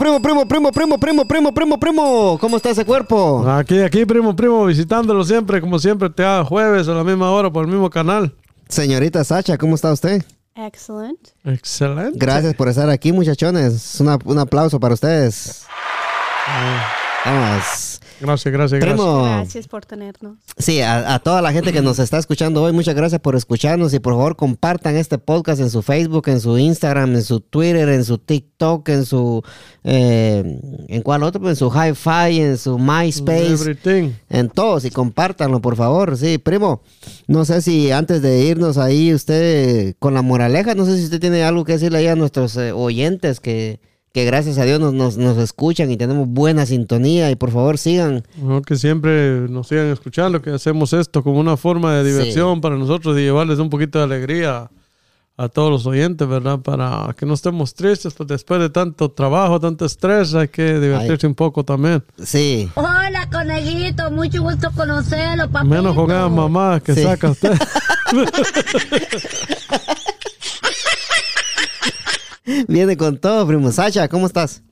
primo, primo, primo, primo, primo, primo, primo, primo. ¿Cómo está ese cuerpo? Aquí, aquí, primo, primo, visitándolo siempre, como siempre, te hago jueves a la misma hora por el mismo canal. Señorita Sacha, ¿cómo está usted? Excellent. Excelente. Gracias por estar aquí, muchachones. Una, un aplauso para ustedes. Ah. Vamos. Gracias, gracias, gracias. Primo. Gracias por tenernos. Sí, a, a toda la gente que nos está escuchando hoy, muchas gracias por escucharnos y por favor compartan este podcast en su Facebook, en su Instagram, en su Twitter, en su TikTok, en su... eh, ¿En cuál otro? En su Hi-Fi, en su MySpace. Everything. En todos y compártanlo, por favor. Sí, primo. No sé si antes de irnos ahí, usted con la moraleja, no sé si usted tiene algo que decirle ahí a nuestros eh, oyentes que, que gracias a Dios nos, nos, nos escuchan y tenemos buena sintonía y por favor sigan. No, que siempre nos sigan escuchando, que hacemos esto como una forma de diversión para nosotros y llevarles un poquito de alegría a todos los oyentes, ¿verdad? Para que no estemos tristes, pues después de tanto trabajo, tanto estrés, hay que divertirse un poco también. Sí. Hola, conejito, mucho gusto conocerlo, papito. Menos con esas mamadas que Sí. saca usted. Viene con todo, primo. Sacha, ¿cómo estás?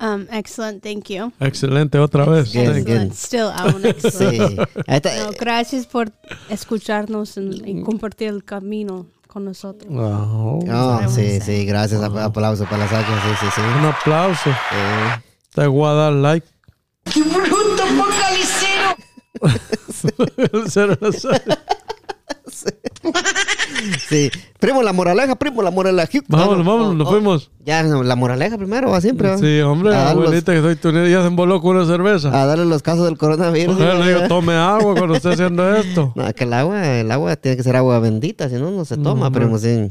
Um, excellent, thank you. Excelente, otra vez. Bien, Thank you. bien. Excellent, still aún excellent. Sí. No, gracias por escucharnos y compartir el camino con nosotros. Oh, Oh, sí, sí, gracias. Ap- Aplauso para la Sacha. Sí, sí, sí. un aplauso. Eh, Te voy a dar like. Cero, cero. sí. Primo, la moraleja, primo, la moraleja. Vámonos, vámonos, nos fuimos. Ya, la moraleja primero, va siempre. va. Sí, hombre, A dar los- abuelita que soy tu nieta, ya se emboló con una cerveza. a darle los casos del coronavirus. Yo le digo, tome agua cuando esté haciendo esto. No, que el agua, el agua tiene que ser agua bendita, si no, no se toma, primo, sí.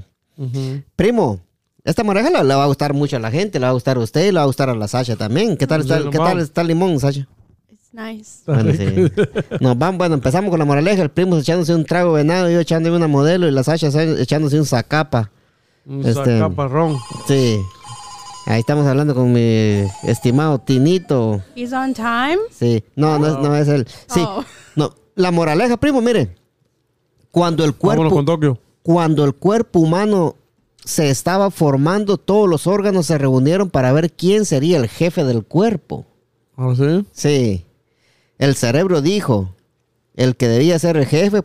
Primo, esta moraleja le, va a gustar mucho a la gente, le va a gustar a usted y le va a gustar a la Sacha también. ¿Qué tal, Sí, está, nos ¿qué tal está el limón, Sacha? It's nice. Bueno, sí. Nos van, bueno, empezamos con la moraleja, el primo echándose un trago venado, yo echándome una modelo y la Sacha se- echándose un zacapa. Un Este- sacaparrón. Sí. Ahí estamos hablando con mi estimado Tinito. He's on time. Sí. No, no, es- no es él. Sí. Oh. No, la moraleja, primo, mire. Cuando el Vámonos cuerpo, con Tokio. cuando el cuerpo humano se estaba formando, todos los órganos se reunieron para ver quién sería el jefe del cuerpo. ¿Ah, sí? Sí. El cerebro dijo, el que debía ser el jefe,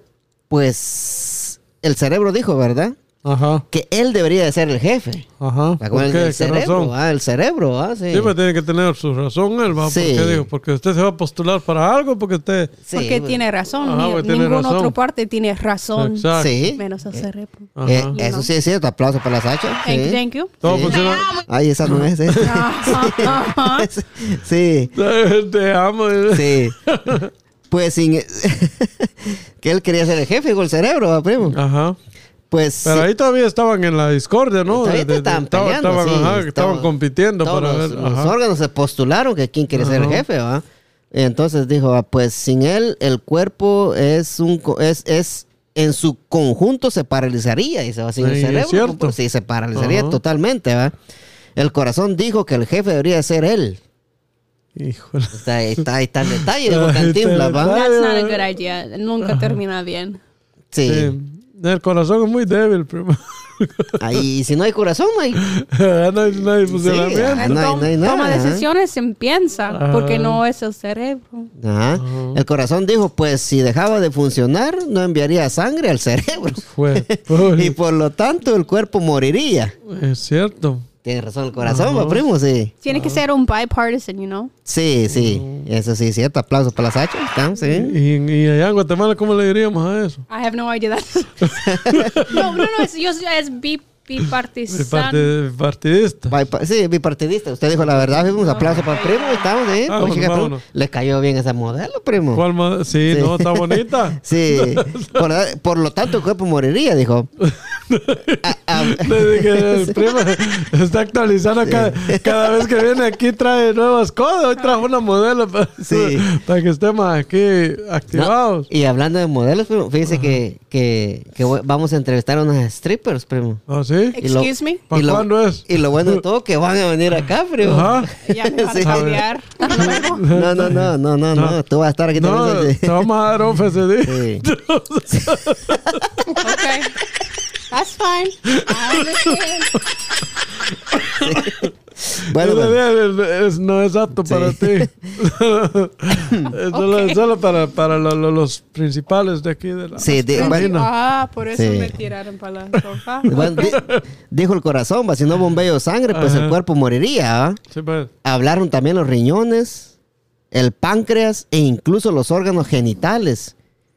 pues el cerebro dijo, ¿verdad? Ajá, Que él debería de ser el jefe. ajá. ¿Te ¿Por acuerdas qué? del ¿Qué cerebro? razón? Ah, el cerebro, ah, sí. Pero tiene que tener su razón él, ¿va? Sí. ¿Por qué digo? Porque usted se va a postular para algo, porque usted... Sí, porque bueno. tiene razón. Ajá, Ni- tiene ninguna razón. otra parte tiene razón. Exacto. Sí. Menos el cerebro. Ajá. Eh, eso sí es cierto. Aplauso para la Sacha. Thank, thank you. Todo Sí. funciona... Ay, esa no es. ¿eh? Sí, Te amo. sí. Pues sin... que él quería ser el jefe con el cerebro, ¿va, primo. Ajá. Pues... Pero sí. ahí todavía estaban en la discordia, ¿no? Todavía De- estaban estaba- peleando, estaban, sí, ajá, estaban estaban- compitiendo todos para los, ver. los ajá. órganos se postularon que quién quiere ser el Ajá. jefe, ¿va? Entonces dijo, ah, pues sin él el cuerpo es un es, es en su conjunto se paralizaría y se va sin el Sí, es cerebro. cierto. pues, sí, se paralizaría Ajá. totalmente, ¿va? El corazón dijo que el jefe debería ser él. Híjole. Está, ahí está, ahí está el detalle de Ahí está el Cantinflas, ¿va? That's not a good idea. Nunca termina bien. Sí. Sí. El corazón es muy débil, primo. Ahí, y si no hay corazón, no hay. no hay, no hay funcionamiento. ajá. no hay- Tom- no hay nada, Toma decisiones sin piensa, porque no es el cerebro. Ajá. El corazón dijo, pues si dejaba de funcionar, no enviaría sangre al cerebro. Fue. y por lo tanto el cuerpo moriría. Es cierto. Tiene razón el corazón, ¿va, primo, sí. Tiene que ser un bipartisan, you know? Sí, sí. Eso sí, cierto. Aplauso para la Sacha. ¿Estamos? Sí. Y, y allá en Guatemala, ¿cómo le diríamos a eso? I have no idea. That's... no, no, no, es, yo, es bipartisan. parte- partidista. Bipa- Sí, bipartidista. Usted dijo la verdad. Un aplauso para el primo. Estamos, Pues, chica, primo. vámonos. Le cayó bien esa modelo, primo. ¿Cuál? Sí, Sí. no, está bonita. Sí. Por, por lo tanto, el cuerpo moriría, dijo. Ah, ah, Le dije, el primo está actualizando cada, cada vez que viene aquí trae nuevas cosas. Hoy trajo una modelo para, Sí. para que estemos aquí activados. y hablando de modelos, primo, fíjese que, que, que vamos a entrevistar a unas strippers, primo. ¿Ah, sí? Y lo- Excuse me. ¿Para y lo- cuándo es? Y lo bueno de todo, que van a venir acá, primo. Ajá. Ya me van Sí. a pelear. No, no, no, no, no, no. Tú vas a estar aquí No, también. te vamos a dar ese día. Sí. Okay. That's fine. I understand. Bueno, Es- es- no es apto para ti. es solo, es solo para, para lo- lo- los principales de aquí de la Sí, de- cabina. Ah, por eso Sí. me tiraron para la sofá. bueno, di- dijo el corazón, va, si no bombeo sangre, pues el Ajá. cuerpo moriría. Sí, pues. Hablaron también los riñones, el páncreas e incluso los órganos genitales,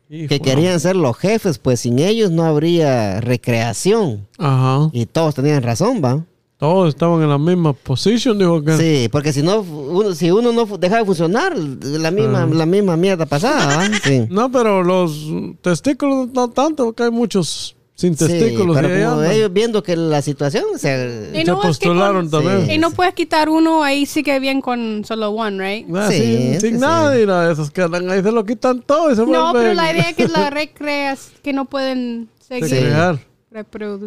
Hijo. que querían ser los jefes, pues sin ellos no habría recreación. Ajá. Y todos tenían razón, ¿va? Todos estaban en la misma posición, dijo que. Sí, porque si no, uno, si uno no deja de funcionar, la misma, Ah. la misma mierda pasada, ¿va? Sí. No, pero los testículos no tanto, porque hay muchos sin Sí, testículos. pero y como andan. ellos viendo que la situación, Y Se no es que postularon con- también. Y no puedes quitar uno, ahí sigue bien con solo one, right? Ah, Sí, sin, sí, sin sí. nada, y nada, esos que andan ahí se lo quitan todo y se No, vuelven pero la idea es que la recreas, que no pueden seguir Sí.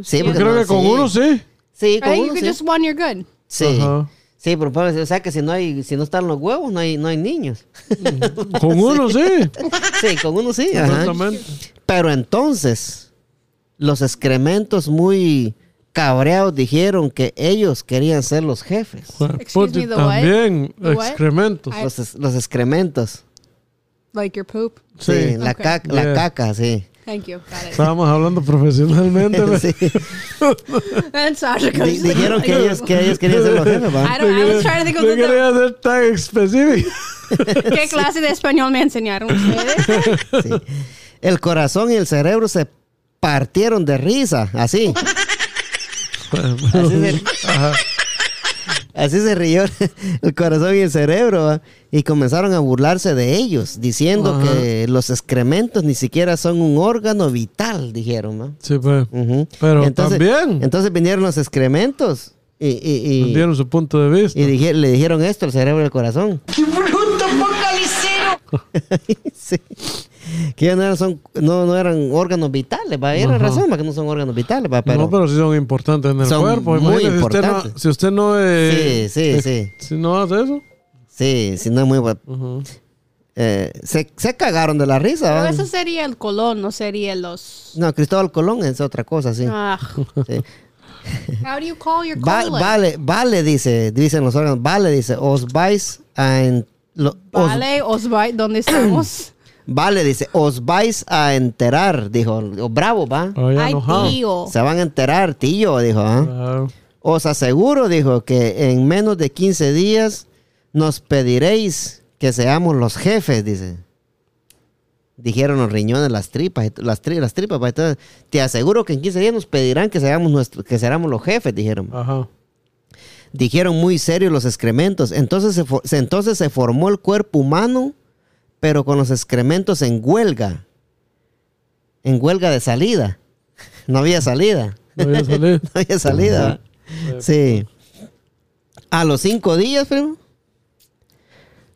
Sí, Yo porque creo no, que con sí. uno sí. sí, con uno you sí. just one, you're good. Sí. Ajá. Sí, pero pues, o sea que si no hay, si no están los huevos, no hay, no hay niños. Con uno sí. sí, con uno sí. ajá. Exactamente. Pero entonces, los excrementos muy cabreados dijeron que ellos querían ser los jefes. Excuse me, the? También The what? excrementos. I- Los, es- los excrementos. Like your poop. Sí, Sí. la, caca, la Yeah. caca, sí. Thank you. Got it. Estábamos hablando profesionalmente. Sí. Dijeron que ellos, que ellos querían ser los jefes, ¿va? I, don't, I was trying to think of No the, quería ser tan específico. qué clase de español me enseñaron ustedes. Sí. El corazón y el cerebro se partieron de risa, así. Así se, así se rió el corazón y el cerebro. ¿va? Y comenzaron a burlarse de ellos, diciendo Ajá. que los excrementos ni siquiera son un órgano vital, dijeron. ¿va? Sí, pues. Ujú. Pero también. Entonces vinieron los excrementos y, y, y- Dieron su punto de vista. y dije- le dijeron esto al cerebro y al corazón. sí. Que ya no eran, son, no, no eran órganos vitales, ¿va? Era Ajá. razón, ¿va? que no son órganos vitales, ¿va? Pero, no, pero sí son importantes en el Son cuerpo. muy Imagínese, si usted no- importantes. Si usted no, eh, Sí, sí, sí. Si no hace eso. Sí, sí, no es muy... Ujú. eh, se, se cagaron de la risa, Pero eso sería el colón, no sería los... No, Cristóbal Colón es otra cosa, sí. Ah, sí. how do you call your Va- vale, vale, dice, dicen los órganos, vale, dice, os vais a... en- lo- os- Vale, Osvay, ¿dónde estamos? Vale, dice, os vais a enterar, dijo, bravo, va. Ay, tío. Se van a enterar, tío, dijo, ¿ah? Os aseguro, dijo, que en menos de 15 días nos pediréis que seamos los jefes, dice. Dijeron los riñones, las tripas, las, tri- las tripas. pa, entonces, te aseguro que en 15 días nos pedirán que seamos, nuestro, que seamos los jefes, dijeron. Ajá. Dijeron muy serios los excrementos. Entonces se- entonces se formó el cuerpo humano, pero con los excrementos en huelga. En huelga de salida. No había salida. No voy a salir. No había salida. Sí. A los cinco días, primo.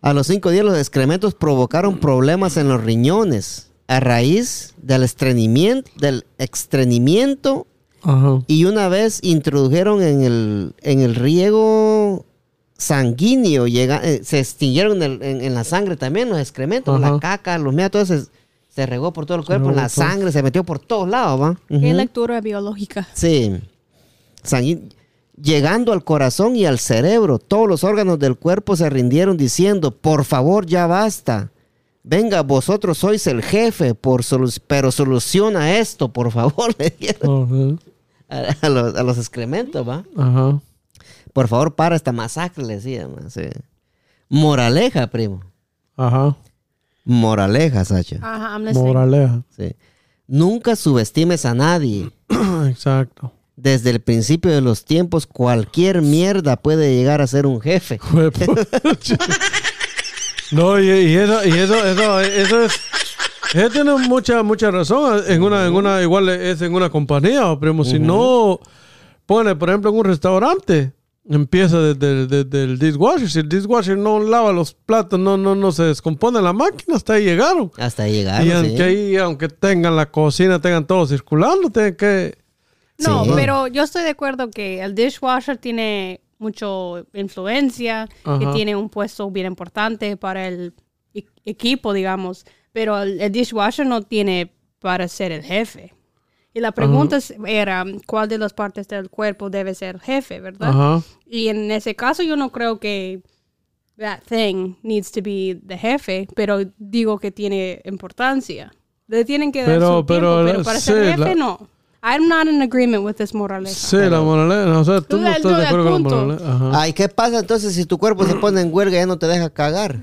A los cinco días los excrementos provocaron problemas en los riñones a raíz del estreñimiento, del estreñimiento Ajá. y una vez introdujeron en el, en el riego sanguíneo, llega, eh, se extinguieron en, el- en- en la sangre también los excrementos, Ajá. la caca, los meados, todo se, se regó por todo el cuerpo, en la sangre, se metió por todos lados, ¿va? Qué lectura biológica. Sí. Sangui- Llegando al corazón y al cerebro, todos los órganos del cuerpo se rindieron diciendo, por favor, ya basta. Venga, vosotros sois el jefe, por solu- pero soluciona esto, por favor, le a, a los, a los excrementos, ¿va? Ajá. Por favor, para esta masacre, le. Sí. Moraleja, primo. Ajá. Moraleja, Sacha. Ajá, I'm listening. Moraleja. Sí. Nunca subestimes a nadie. Exacto. Desde el principio de los tiempos, cualquier mierda puede llegar a ser un jefe. No, y, y eso, y eso, eso, eso es. Él tiene mucha, mucha razón. En una, en una, igual es en una compañía, primo. Si no pone, por ejemplo, en un restaurante, empieza desde, desde el dishwasher. Si el dishwasher no lava los platos, no, no, no se descompone la máquina, hasta ahí llegaron. Hasta llegar. y sí. aunque ahí, aunque tengan la cocina, tengan todo circulando, tienen que. No, Sí. pero yo estoy de acuerdo que el dishwasher tiene mucho influencia, que tiene un puesto bien importante para el e- equipo, digamos, pero el, el dishwasher no tiene para ser el jefe. Y la pregunta era cuál de las partes del cuerpo debe ser jefe, ¿verdad? Y en ese caso yo no creo que that thing needs to be the jefe, pero digo que tiene importancia. Le tienen que dar Pero- su tiempo, pero para sí, ser jefe la- no. I'm not in agreement with this moraleja. Sí, la moraleja. O sea, tú Tú no estás de acuerdo con la moraleja. Ajá. Ay, ¿qué pasa entonces si tu cuerpo se pone en huelga y ya no te deja cagar?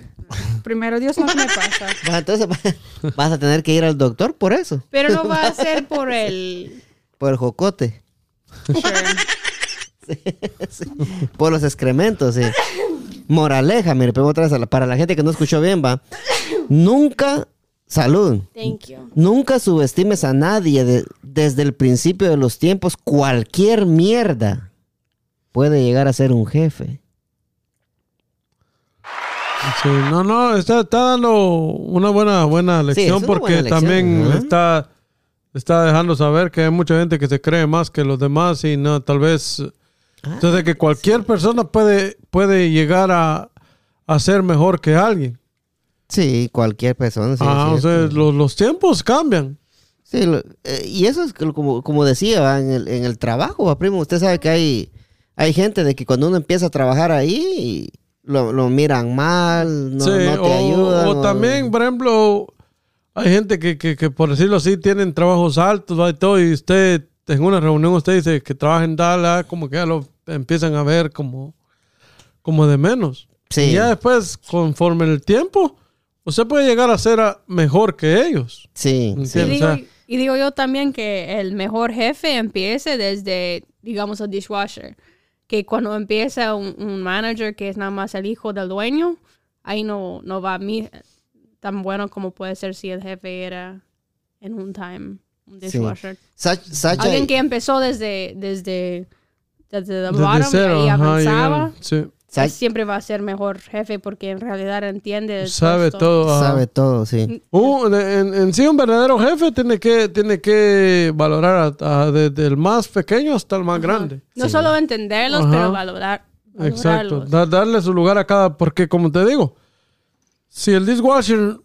Primero Dios no me pasa. Entonces va- vas a tener que ir al doctor por eso, Pero no va a ser por el... por el jocote, Sure. por los excrementos, sí. Moraleja, mire, pero otra vez para la gente que no escuchó bien, va. Nunca, salud, Thank you. nunca subestimes a nadie de- desde el principio de los tiempos. Cualquier mierda puede llegar a ser un jefe. Sí, no, no, está, está dando una buena, buena lección porque buena lección, también está, está dejando saber que hay mucha gente que se cree más que los demás y no, tal vez, Ah, entonces que cualquier persona puede, puede llegar a, a ser mejor que alguien. Sí, cualquier persona. sí, ah, o sea, los, los tiempos cambian. Sí, lo- eh, y eso es como, como decía. En, el, en el trabajo, ¿va, primo. Usted sabe que hay, hay gente de que cuando uno empieza a trabajar ahí, lo, lo miran mal, no, Sí, no te o, ayudan. o también, por ejemplo, hay gente que, que, que, por decirlo así, tienen trabajos altos ¿va? y todo, y usted en una reunión usted dice que trabaja en Dallas, como que ya lo empiezan a ver como, como de menos. Sí. Y ya después, conforme el tiempo, usted puede llegar a ser a- mejor que ellos. Sí, Y Entiendo. digo, o sea- y digo yo también que el mejor jefe empiece desde, digamos, el dishwasher. Que cuando empieza un, un manager que es nada más el hijo del dueño, ahí no, no va a mí tan bueno como puede ser si el jefe era en un time un dishwasher. Sacha, Alguien que empezó desde, desde, desde the Desde bottom cero, y ajá, avanzaba, llegaron. Sí. Siempre va a ser mejor jefe porque en realidad entiende el Sabe puesto. todo. ajá. sabe todo, sí. Un- en, en sí, un verdadero jefe tiene que, tiene que valorar a- a- desde el más pequeño hasta el más grande. No solo entenderlos, Ajá. pero valorar. Exacto. Da- darle su lugar a cada. Porque, como te digo, si el dishwasher,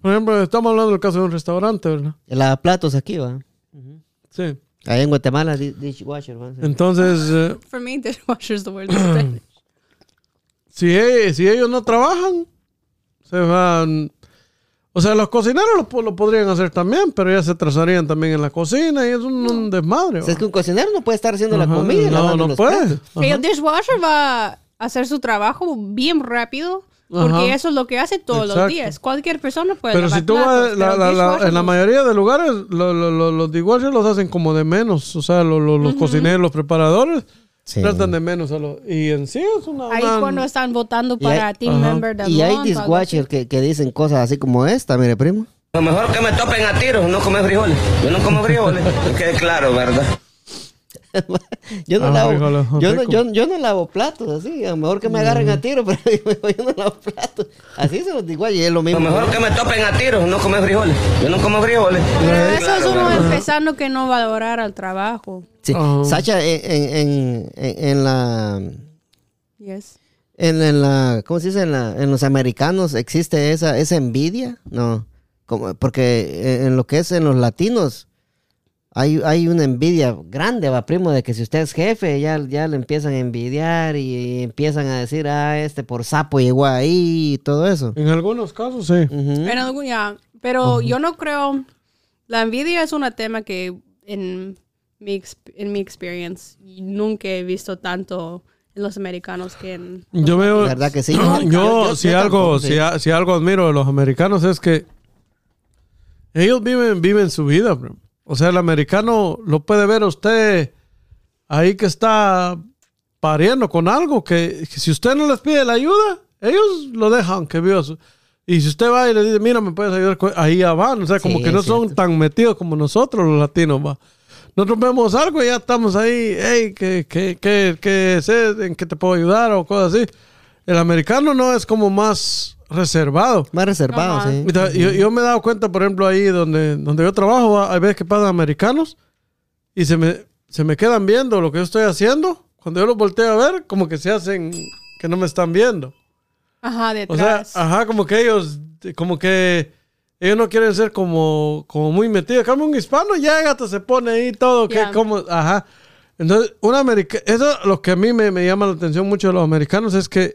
por ejemplo, estamos hablando del caso de un restaurante, ¿verdad? El lavaplatos aquí, va. Sí. Ahí en Guatemala, di- dishwasher, va. sí. Entonces, eh, For me, dishwasher is the word. si, si ellos no trabajan, se van. O sea, los cocineros lo, lo podrían hacer también, pero ya se atrasarían también en la cocina y es un, un desmadre. O sea, es que un cocinero no puede estar haciendo la Ajá, comida y no, no los puede. el dishwasher va a hacer su trabajo bien rápido. Porque Ajá. eso es lo que hace todos los Exacto. días. Cualquier persona puede Pero lavar si tú platos, vas, la- la- la- en la no. mayoría de lugares, lo- lo- lo- los dishwashers los hacen como de menos. O sea, lo- lo- los cocineros, los preparadores, Sí. tratan de menos. a los- y en sí es una. Ahí una- cuando están votando para hay- team Ajá. member del Y hay dishwasher que, que dicen cosas así como esta, mire, primo. Lo mejor que me topen a tiros, no comer frijoles. Yo no como frijoles, que quede claro, ¿verdad? Yo no, Ah, lavo, yo, no, yo, yo no lavo platos así, a lo mejor que me agarren a tiro, pero yo, yo no lavo platos. Así se los digo y es lo Lo mismo. mejor que me topen a tiros, no comer frijoles. Yo no como frijoles. Pero eso claro, es uno empezando que no valorar al trabajo. Sí. Ajá. Sacha, en, en, en, en- la... Yes. En, en la, ¿cómo se dice? En, la, en los americanos existe esa, esa envidia, no, como, porque en lo que es en los latinos hay, hay una envidia grande, va primo, de que si usted es jefe ya, ya le empiezan a envidiar y, empiezan a decir, ah, este por sapo llegó ahí y todo eso. En algunos casos, sí. Ujú. En algún- ya, Pero yo no creo. La envidia es un tema que en mi, en mi experience nunca he visto tanto en los americanos que en. Yo veo. ¿Verdad que sí? Yo, Yo- yo- si yo algo, tampoco, sí. si, a- si algo admiro de los americanos es que ellos viven, viven su vida, bro. O sea, el americano lo puede ver usted ahí que está pariendo con algo que, que si usted no les pide la ayuda, ellos lo dejan que viva su- Y si usted va y le dice, mira, me puedes ayudar, con-", ahí ya van. O sea, como Sí, que no es son cierto. tan metidos como nosotros los latinos, va. Nosotros vemos algo y ya estamos ahí, hey, ¿qué, qué, qué, qué sé? ¿En qué te puedo ayudar? O cosas así. El americano no es como más reservado. Más reservado, Ajá. sí. Mira, yo, yo me he dado cuenta, por ejemplo, ahí donde, donde yo trabajo, hay veces que pasan americanos y se me, se me quedan viendo lo que yo estoy haciendo. Cuando yo los volteo a ver, como que se hacen que no me están viendo. Ajá, O sea, detrás. ajá, como que ellos, como que ellos no quieren ser como, como muy metidos. Como un hispano llega, hasta se pone ahí todo, que Yeah. como, ajá. Entonces, un americano, eso es lo que a mí me, me llama la atención mucho de los americanos es que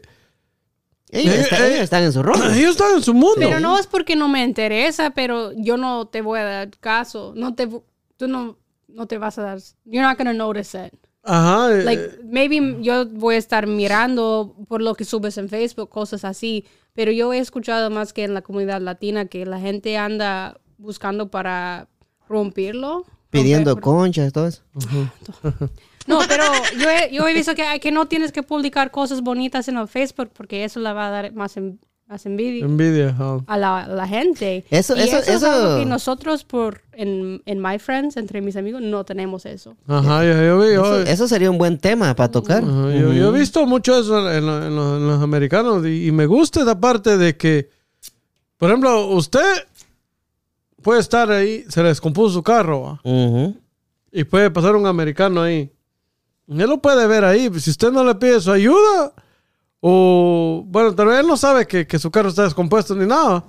Ellos, Eh, está- eh, ellos están en su rollo. ellos están en su mundo. Pero no es porque no me interesa, pero yo no te voy a dar caso. No te, tú no, no te vas a dar. You're not gonna notice it. Ajá. eh, Like, maybe yo voy a estar mirando por lo que subes en Facebook, cosas así. Pero yo he escuchado más que en la comunidad latina que la gente anda buscando para romperlo. Pidiendo Romper- conchas, todo eso. No, pero yo he, yo he visto que, que no tienes que publicar cosas bonitas en el Facebook porque eso le va a dar más, en- más envidia envidia. a la, a la gente. Eso- y eso- eso, es eso- algo que nosotros por en, en My Friends, entre mis amigos, no tenemos eso. Ajá, yo, yo vi. Eso, eso sería un buen tema para tocar. Ajá, yo, yo he visto mucho eso en, lo- en lo- en los americanos y, y me gusta esa parte de que, por ejemplo, usted puede estar ahí, se le descompuso su carro ¿va? Ujú. y puede pasar un americano ahí. Él lo puede ver ahí. Si usted no le pide su ayuda, o bueno, tal vez él no sabe que, que su carro está descompuesto ni nada.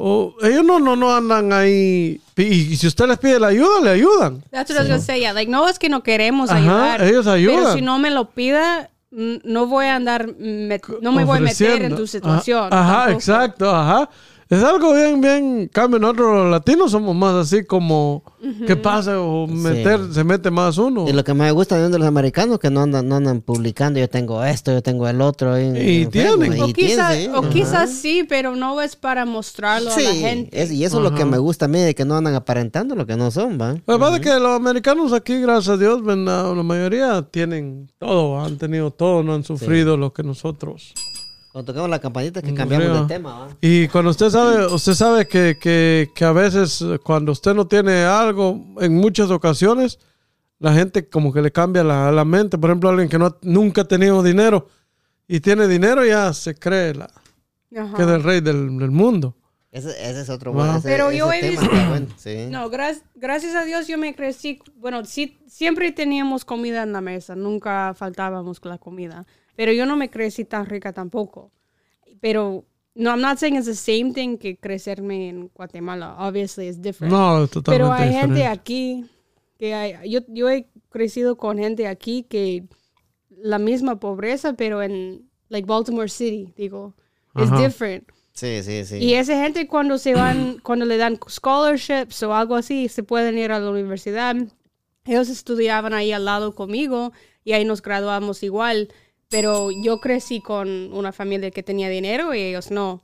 O ellos no, no, no andan ahí. Y, y si usted les pide la ayuda, le ayudan. That's what I was gonna say, yeah. Like, no es que no queremos Ajá, ayudar. ellos ayudan. Pero si no me lo pida, mm, no voy a andar, met- no me voy a meter en tu situación. Ajá, ajá, exacto, ajá. Es algo bien, bien. Cambio, nosotros los latinos somos más así como. ¿Qué pasa? O meter, se mete más uno. Y lo que me gusta de los americanos que no andan, no andan publicando, yo tengo esto, yo tengo el otro. Y en tienen. Facebook, O, y quizá- tienen, sí. o quizás sí, pero no es para mostrarlo a la Sí, gente. es- y eso es lo que me gusta a mí, de que no andan aparentando lo que no son, ¿va? Lo que pasa es que los americanos aquí, gracias a Dios, ven, la, la mayoría tienen todo, han tenido todo, no han sufrido lo que nosotros. Cuando tocamos la campanita que cambiamos de tema, ¿va? Y cuando usted sabe, usted sabe que, que, que a veces cuando usted no tiene algo, en muchas ocasiones, la gente como que le cambia la, la mente. Por ejemplo, alguien que no, ha- nunca ha tenido dinero y tiene dinero ya se cree la, Ajá. que es el rey del, del mundo. Ese, ese es otro bueno. ese- Pero yo ese he tema visto- bueno, sí. No, gra- gracias a Dios yo me crecí, bueno, sí, siempre teníamos comida en la mesa, nunca faltábamos con la comida, pero yo no me crecí tan rica tampoco. Pero, no, I'm not saying it's the same thing que crecerme en Guatemala, obviously it's different. No, es totalmente pero hay gente diferente. aquí, que hay, yo, yo he crecido con gente aquí que la misma pobreza, pero en, like Baltimore City, digo, it's Ajá. different. Sí, sí, sí. Y esa gente cuando se van, cuando le dan scholarships o algo así, se pueden ir a la universidad. Ellos estudiaban ahí al lado conmigo y ahí nos graduamos igual. Pero yo crecí con una familia que tenía dinero y ellos no.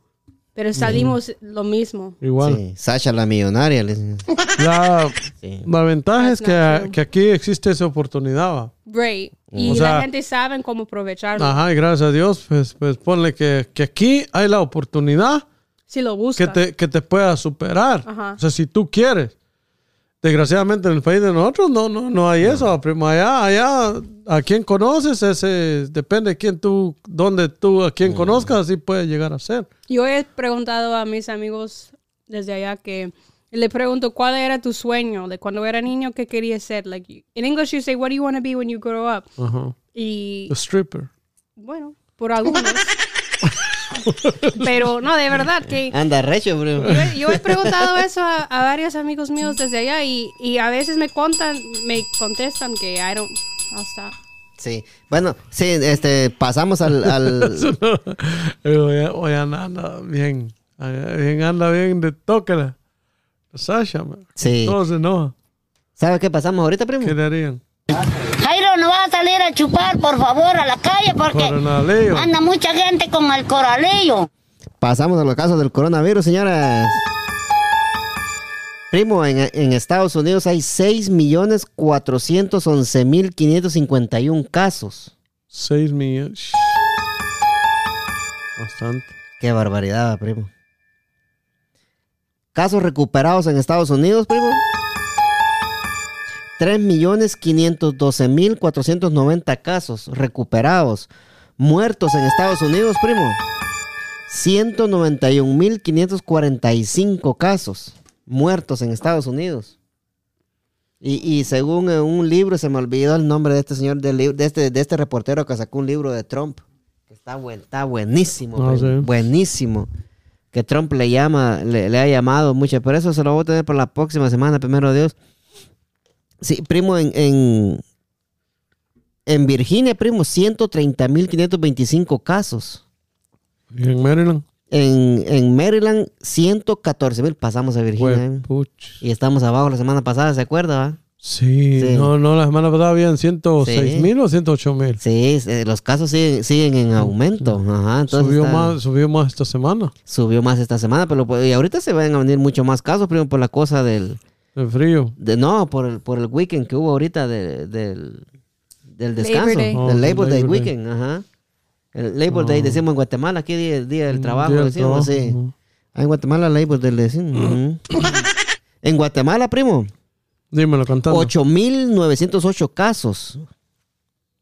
Pero salimos lo mismo. Igual. Sí, Sasha la millonaria. La, Sí. la ventaja es That's not que, que aquí existe esa oportunidad. ¿va? Right. Y O sea- la gente sabe cómo aprovecharlo. Ajá, y gracias a Dios, pues, pues ponle que, que aquí hay la oportunidad Si lo que busca. te, que te pueda superar. Ajá. O sea, si tú quieres. Desgraciadamente en el país de nosotros no, no, no hay eso, primo. Allá, allá, a quien conoces, ese, depende de quién tú, dónde tú, a quien conozcas, así puede llegar a ser. Yo he preguntado a mis amigos desde allá que le pregunto cuál era tu sueño de cuando era niño qué querías ser. Like in English you say what do you want to be when you grow up. Ajá. Y The stripper. bueno, por algunos. Pero no, de verdad que Anda recho, bro. yo, he- yo he preguntado eso a, a varios amigos míos desde allá y, y a veces me contan, me contestan que I don't hasta Sí. Bueno, sí, este, pasamos al... al- anda, bien. Bien anda bien de tócala. Sasha, man. Sí. Todos se enojan. ¿Sabe qué pasamos ahorita, primo? ¿Qué le harían? No vas a salir a chupar, por favor, a la calle porque Coronalillo. anda mucha gente con el coralillo. Pasamos a los casos del coronavirus, señoras. Primo, en, en Estados Unidos hay 6.411.551 casos. 6 millones. Bastante. Qué barbaridad, primo. Casos recuperados en Estados Unidos, primo. 3.512.490 casos recuperados. Muertos en Estados Unidos, primo. 191.545 casos muertos en Estados Unidos. Y, y según un libro, se me olvidó el nombre de este señor, del de, este, de este reportero que sacó un libro de Trump. Que está, buen, está buenísimo, Ah, primo, sí. buenísimo. que Trump le llama, le, le ha llamado mucho, pero eso se lo voy a tener para la próxima semana, primero Dios. Sí, primo, en, en, en Virginia, primo, 130.525 casos. ¿Y en Maryland? En, en Maryland, 114.000 pasamos a Virginia. ¿eh? Y estamos abajo la semana pasada, ¿se acuerda? va? Sí, Sí. no, no, la semana pasada habían 106 Sí. mil o 108 mil. Sí, los casos siguen, siguen en aumento. Ajá, entonces Subió está- más, subió más esta semana. subió más esta semana, pero pues, y ahorita se van a venir mucho más casos, primero por la cosa del, El frío. de, no, por el, por el weekend que hubo ahorita de- del, del descanso, Day. Oh, del el Labor Day Labor Day. weekend, ajá. El Labor Day Oh. decimos en Guatemala, aquí día, día del Mm, trabajo, día del decimos, trabajo, sí. ujú. Ah, En Guatemala Labor Day decimos. ujú. en Guatemala, primo, Dímelo cantando. 8.908 casos,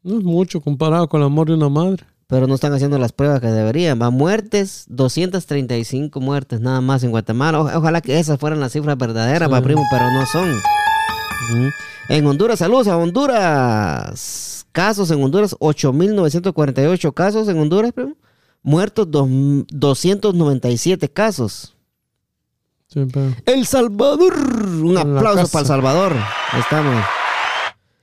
No es mucho comparado con el amor de una madre. Pero no están haciendo las pruebas que deberían. Va muertes, 235 muertes nada más en Guatemala. O- ojalá que esas fueran las cifras verdaderas, Sí. va, primo, pero no son. En Honduras, saludos a Honduras. Casos en Honduras, 8.948 casos en Honduras, primo. Muertos, dos- 297 casos. Sí, El Salvador. Un la aplauso para El Salvador. Ahí estamos.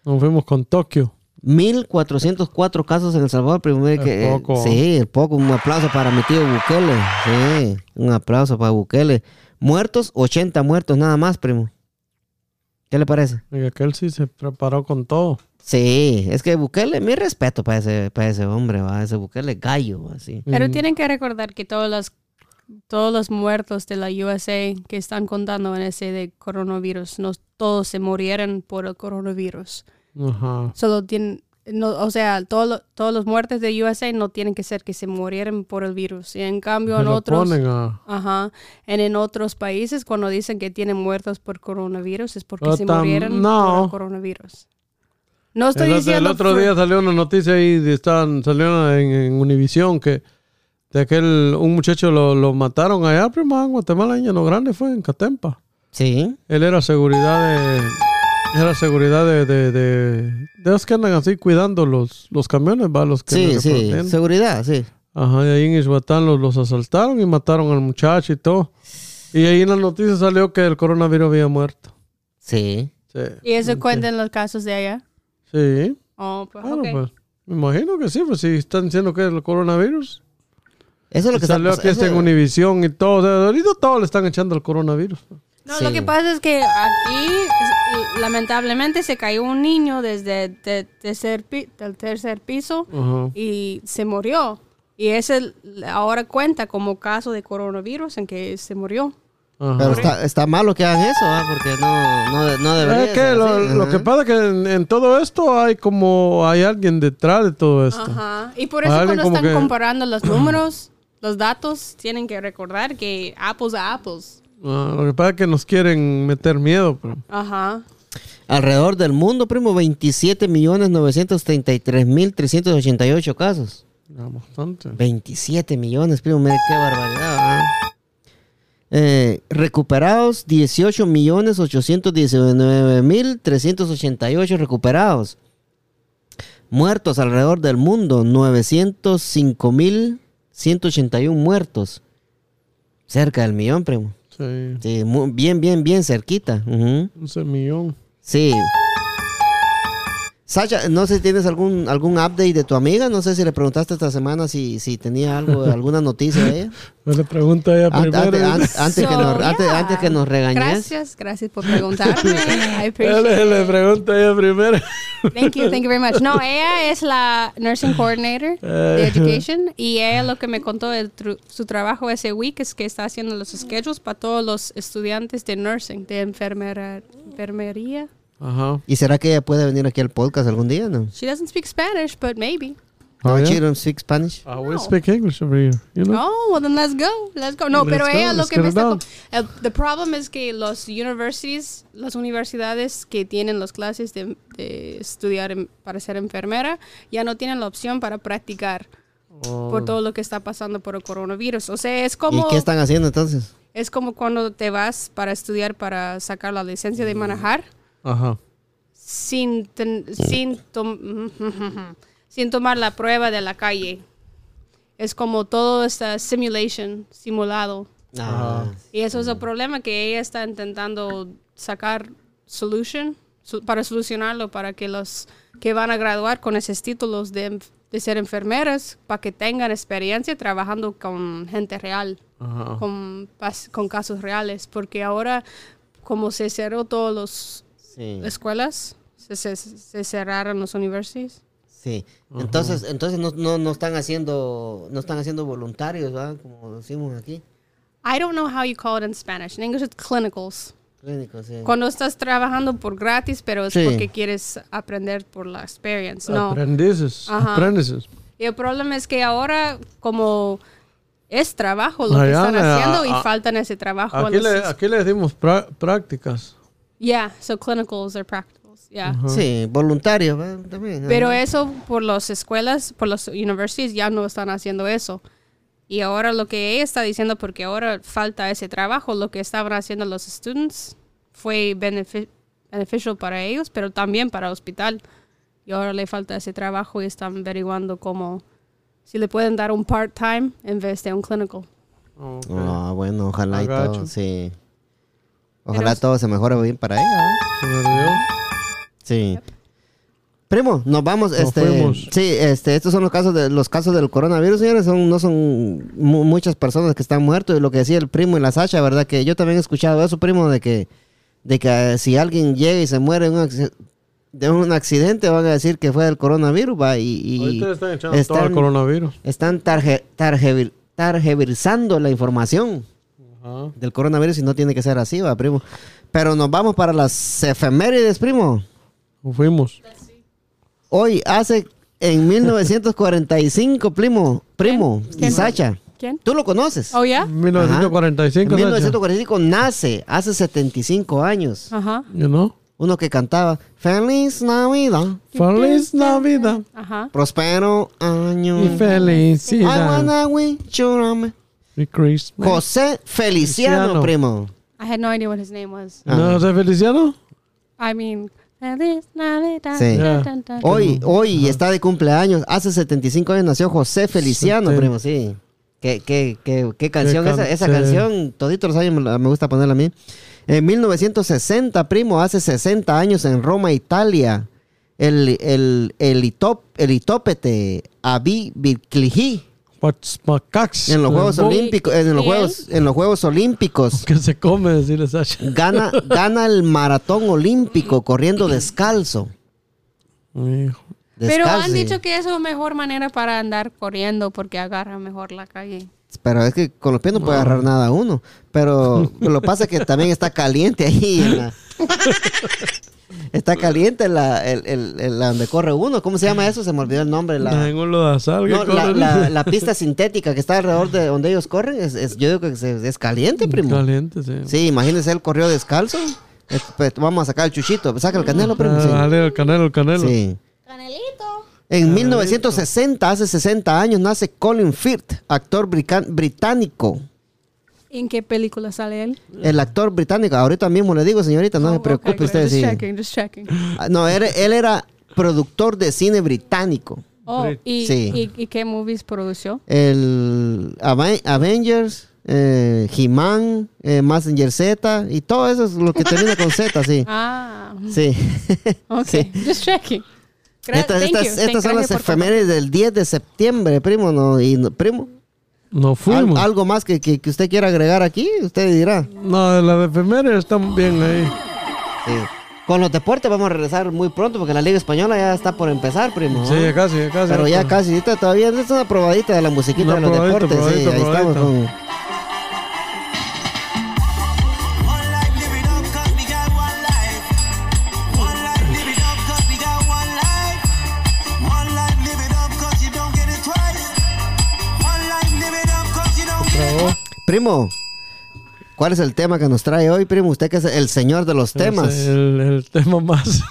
nos fuimos con Tokio. 1404 casos en El Salvador. Primero que, eh, poco. sí, poco. Un aplauso para mi tío Bukele. Sí, un aplauso para Bukele. Muertos, 80 muertos nada más, primo. ¿Qué le parece? Y aquel sí se preparó con todo. Sí, es que Bukele, mi respeto para ese, para ese hombre, va. Ese Bukele gallo, así. Pero Mm. tienen que recordar que todos los, todos los muertos de la USA que están contando en ese de coronavirus, no todos se murieron por el coronavirus. Ajá. Solo tienen, no, o sea, todo lo- todos los muertes de USA no tienen que ser que se murieron por el virus. Y en cambio Se en otros, ponen a... ajá, en, en otros países cuando dicen que tienen muertos por coronavirus es porque Oh, se murieron no. por el coronavirus. No estoy el, diciendo el otro día salió una noticia ahí, estaban, salió en, en Univisión que de aquel, un muchacho lo, lo mataron allá, prima, en Guatemala, en Llano Grande, fue en Catempa. Sí. Él era seguridad de... Era seguridad de, de, de, de los que andan así cuidando los, los camiones, va, los que Sí, sí. Seguridad, sí. Ajá, y ahí en Ishuatán los, los asaltaron y mataron al muchacho y todo. Y ahí en la noticia salió que el coronavirus había muerto. Sí. Sí. ¿Y eso cuenta en los casos de allá? Sí. Oh, pues, Bueno, ok. pues, me imagino que sí, pues si están diciendo que es el coronavirus. Eso es lo que salió está aquí este en eso- Univisión y todo. O sea, ahorita todos le están echando el coronavirus. No, Sí. lo que pasa es que aquí, lamentablemente, se cayó un niño desde el te- tercer, del tercer piso Ajá. y se murió. Y ese ahora cuenta como caso de coronavirus en que se murió. Ajá. Pero está, está malo que hagan eso, ¿ah? Porque no, no, no debería Es que ser lo, lo que pasa es que en, en todo esto hay como hay alguien detrás de todo esto. Ajá. Y por eso cuando están que- comparando los números, los datos, tienen que recordar que apples a apples. Ah, lo que pasa es que nos quieren meter miedo. Pero, Ajá. Alrededor del mundo, primo, 27.933.388 casos. ya, bastante. 27 millones, primo, mire qué barbaridad. ¿ah? Eh, recuperados, 18.819.388 recuperados. Muertos alrededor del mundo, 905.181 muertos. Cerca del millón, primo. Sí. Sí, mu- bien, bien, bien cerquita. Ujú. 11 millón. Sí. Sacha, no sé si tienes algún, algún update de tu amiga. No sé si le preguntaste esta semana si, si tenía algo, alguna noticia de ella. Le pregunto a ella An- primero. Antes, antes- antes que So, nos, antes, yeah. antes que nos regañes. Gracias, gracias por preguntarme. I le, le pregunto a ella primero. Thank you, thank you very much. No, ella es la nursing coordinator de education y ella lo que me contó de tru- su trabajo ese week es que está haciendo los schedules para todos los estudiantes de nursing, de enfermera, enfermería. Ajá. ¿Y será que ella puede venir aquí al podcast algún día? No. She doesn't speak Spanish, but maybe. No, Oh, yeah? she don't speak Spanish. Ah, we No. speak English over here. You know? Oh, well then let's go, let's go. No, Let's pero go, ella lo que me está... El the problem es que los universities, las universidades que tienen las clases de, de estudiar en- para ser enfermera, ya no tienen la opción para practicar Oh, por todo lo que está pasando por el coronavirus. O sea, es como... ¿Y qué están haciendo entonces? Es como cuando te vas para estudiar para sacar la licencia de manejar Ajá. sin, ten- sin, tom- sin tomar la prueba de la calle. Es como todo esta simulation, simulado Ah, Y eso es el problema que ella está intentando sacar solution su- para solucionarlo, para que los que van a graduar con esos títulos de, de ser enfermeras, para que tengan experiencia trabajando con gente real, Ajá. con, con casos reales, porque ahora como se cerró todas las sí. escuelas, se, se- se cerraron las universidades. Sí. Entonces, entonces no, no, no están haciendo, no están haciendo voluntarios, ¿verdad? Como decimos aquí. I don't know how you call it in Spanish. In English it's clinicals. Clínicos, sí. Cuando estás trabajando por gratis, pero es Sí. porque quieres aprender por la experience. No. Aprendices. Ajá. Aprendices. Y el problema es que ahora, como es trabajo lo que están a- haciendo y a- faltan ese trabajo. Aquí los- le, aquí le decimos prá- prácticas. Yeah, so clinicals or practicals. Yeah. Sí, voluntarios. También. Pero eso por las escuelas, por las universities ya no están haciendo eso. Y ahora lo que ella está diciendo, porque ahora falta ese trabajo, lo que estaban haciendo los students fue benefi- beneficial para ellos, pero también para el hospital. Y ahora le falta ese trabajo y están averiguando cómo, si le pueden dar un part-time en vez de un clinical. Ok. Ah, bueno, ojalá y todo, sí. Ojalá Pero- todo se mejore bien para ella, olvidó. Sí. Primo, nos vamos, Nos este, fuimos. sí, este, estos son los casos de los casos del coronavirus, señores, son, no son mu- muchas personas que están muertos y lo que decía el primo y la Sacha, verdad que yo también he escuchado eso, primo, de que, de que eh, si alguien llega y se muere en un de un accidente van a decir que fue del coronavirus, va, y, y Ahorita le están echando todo están- el coronavirus. están tarje, tarjeversando la información Ajá. del coronavirus y no tiene que ser así, va, primo. Pero nos vamos para las efemérides, primo. Fuimos. Hoy hace en 1945, primo, primo, y ¿Quién? Sacha. ¿Quién? ¿Tú lo conoces? Oh, yeah? 1945. En Sacha. 1945 nace, hace 75 años. Ajá. You know? Uno que cantaba Feliz Navidad, Feliz Navidad Ajá. prospero año. y I felicidad. wanna wish you José Feliciano, Feliciano. primo. I had no idea what his name was. ¿No es Feliciano? I mean, Feliz Navidad. Sí. Hoy, hoy está de cumpleaños. Hace 75 años nació José Feliciano, primo, sí. ¿Qué, qué, qué, qué canción? can- esa esa sí. canción, toditos los años me, gusta ponerla a mí. En 1960, primo, hace 60 años en Roma, Italia, el, el, el, itop, el itópete Abi cax? En los Juegos Olímpicos, en los ¿Y Juegos, en los Juegos Olímpicos, Que se come, decirle Sacha. gana, gana el maratón olímpico corriendo descalzo. Hijo. Pero han dicho que es la mejor manera para andar corriendo porque agarra mejor la calle. Pero es que con los pies no puede agarrar nada uno. Pero lo que pasa es que también está caliente ahí. en la- está caliente la, el, el- el- la donde corre uno. ¿Cómo se llama eso? Se me olvidó el nombre. La, En un lodazal que no, la, corre. la- la pista sintética que está alrededor de donde ellos corren. Es, es- yo digo que se- es caliente, primo. Caliente, sí. Sí, imagínese, él corrió descalzo. Es- pues, vamos a sacar el chuchito. Saca el canelo, primo. Ah, Sí. dale, el canelo, el canelo. Sí. Canelito. En 1960, hace 60 años, nace Colin Firth, actor brica- británico. ¿En qué película sale él? El actor británico, ahorita mismo le digo, señorita, no Oh, se preocupe good. usted. Just sí. checking, just checking. Ah, No, él, él era productor de cine británico. Oh, ¿y, Sí. y, y qué movies produció? El Aven- Avengers, eh, He-Man, eh, Messenger Z y todo eso es lo que termina con Z, sí. Ah, Sí. ok. Sí. Just checking. Gra- Estas, thank estas- you. estas son las efemérides del 10 de septiembre, primo, ¿no? Y, no- primo, Nos ¿al- fuimos. ¿algo más que, que- que usted quiera agregar aquí? Usted dirá. No, la de efemérides están bien ahí. Sí. Con los deportes vamos a regresar muy pronto porque la Liga Española ya está por empezar, primo. Sí, ya casi, ya casi. Pero ya casi, todavía es una probadita de la musiquita Una de los deportes. sí, probadita, ahí estamos con. Primo, ¿cuál es el tema que nos trae hoy, primo? Usted que es el señor de los temas. Es El, el tema más.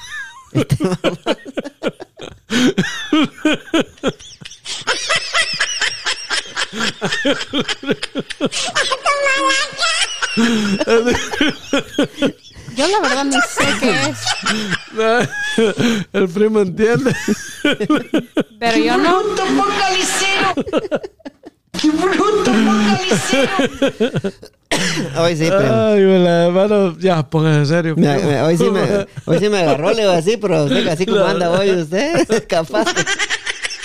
Yo la verdad ni sé qué es, el primo entiende. pero yo no. Hoy sí, primo. Ay, la hermano, ya, póngase serio. Me- primo. me- hoy, sí me, hoy sí me agarró, le digo así, pero usted así como anda hoy usted, capaz.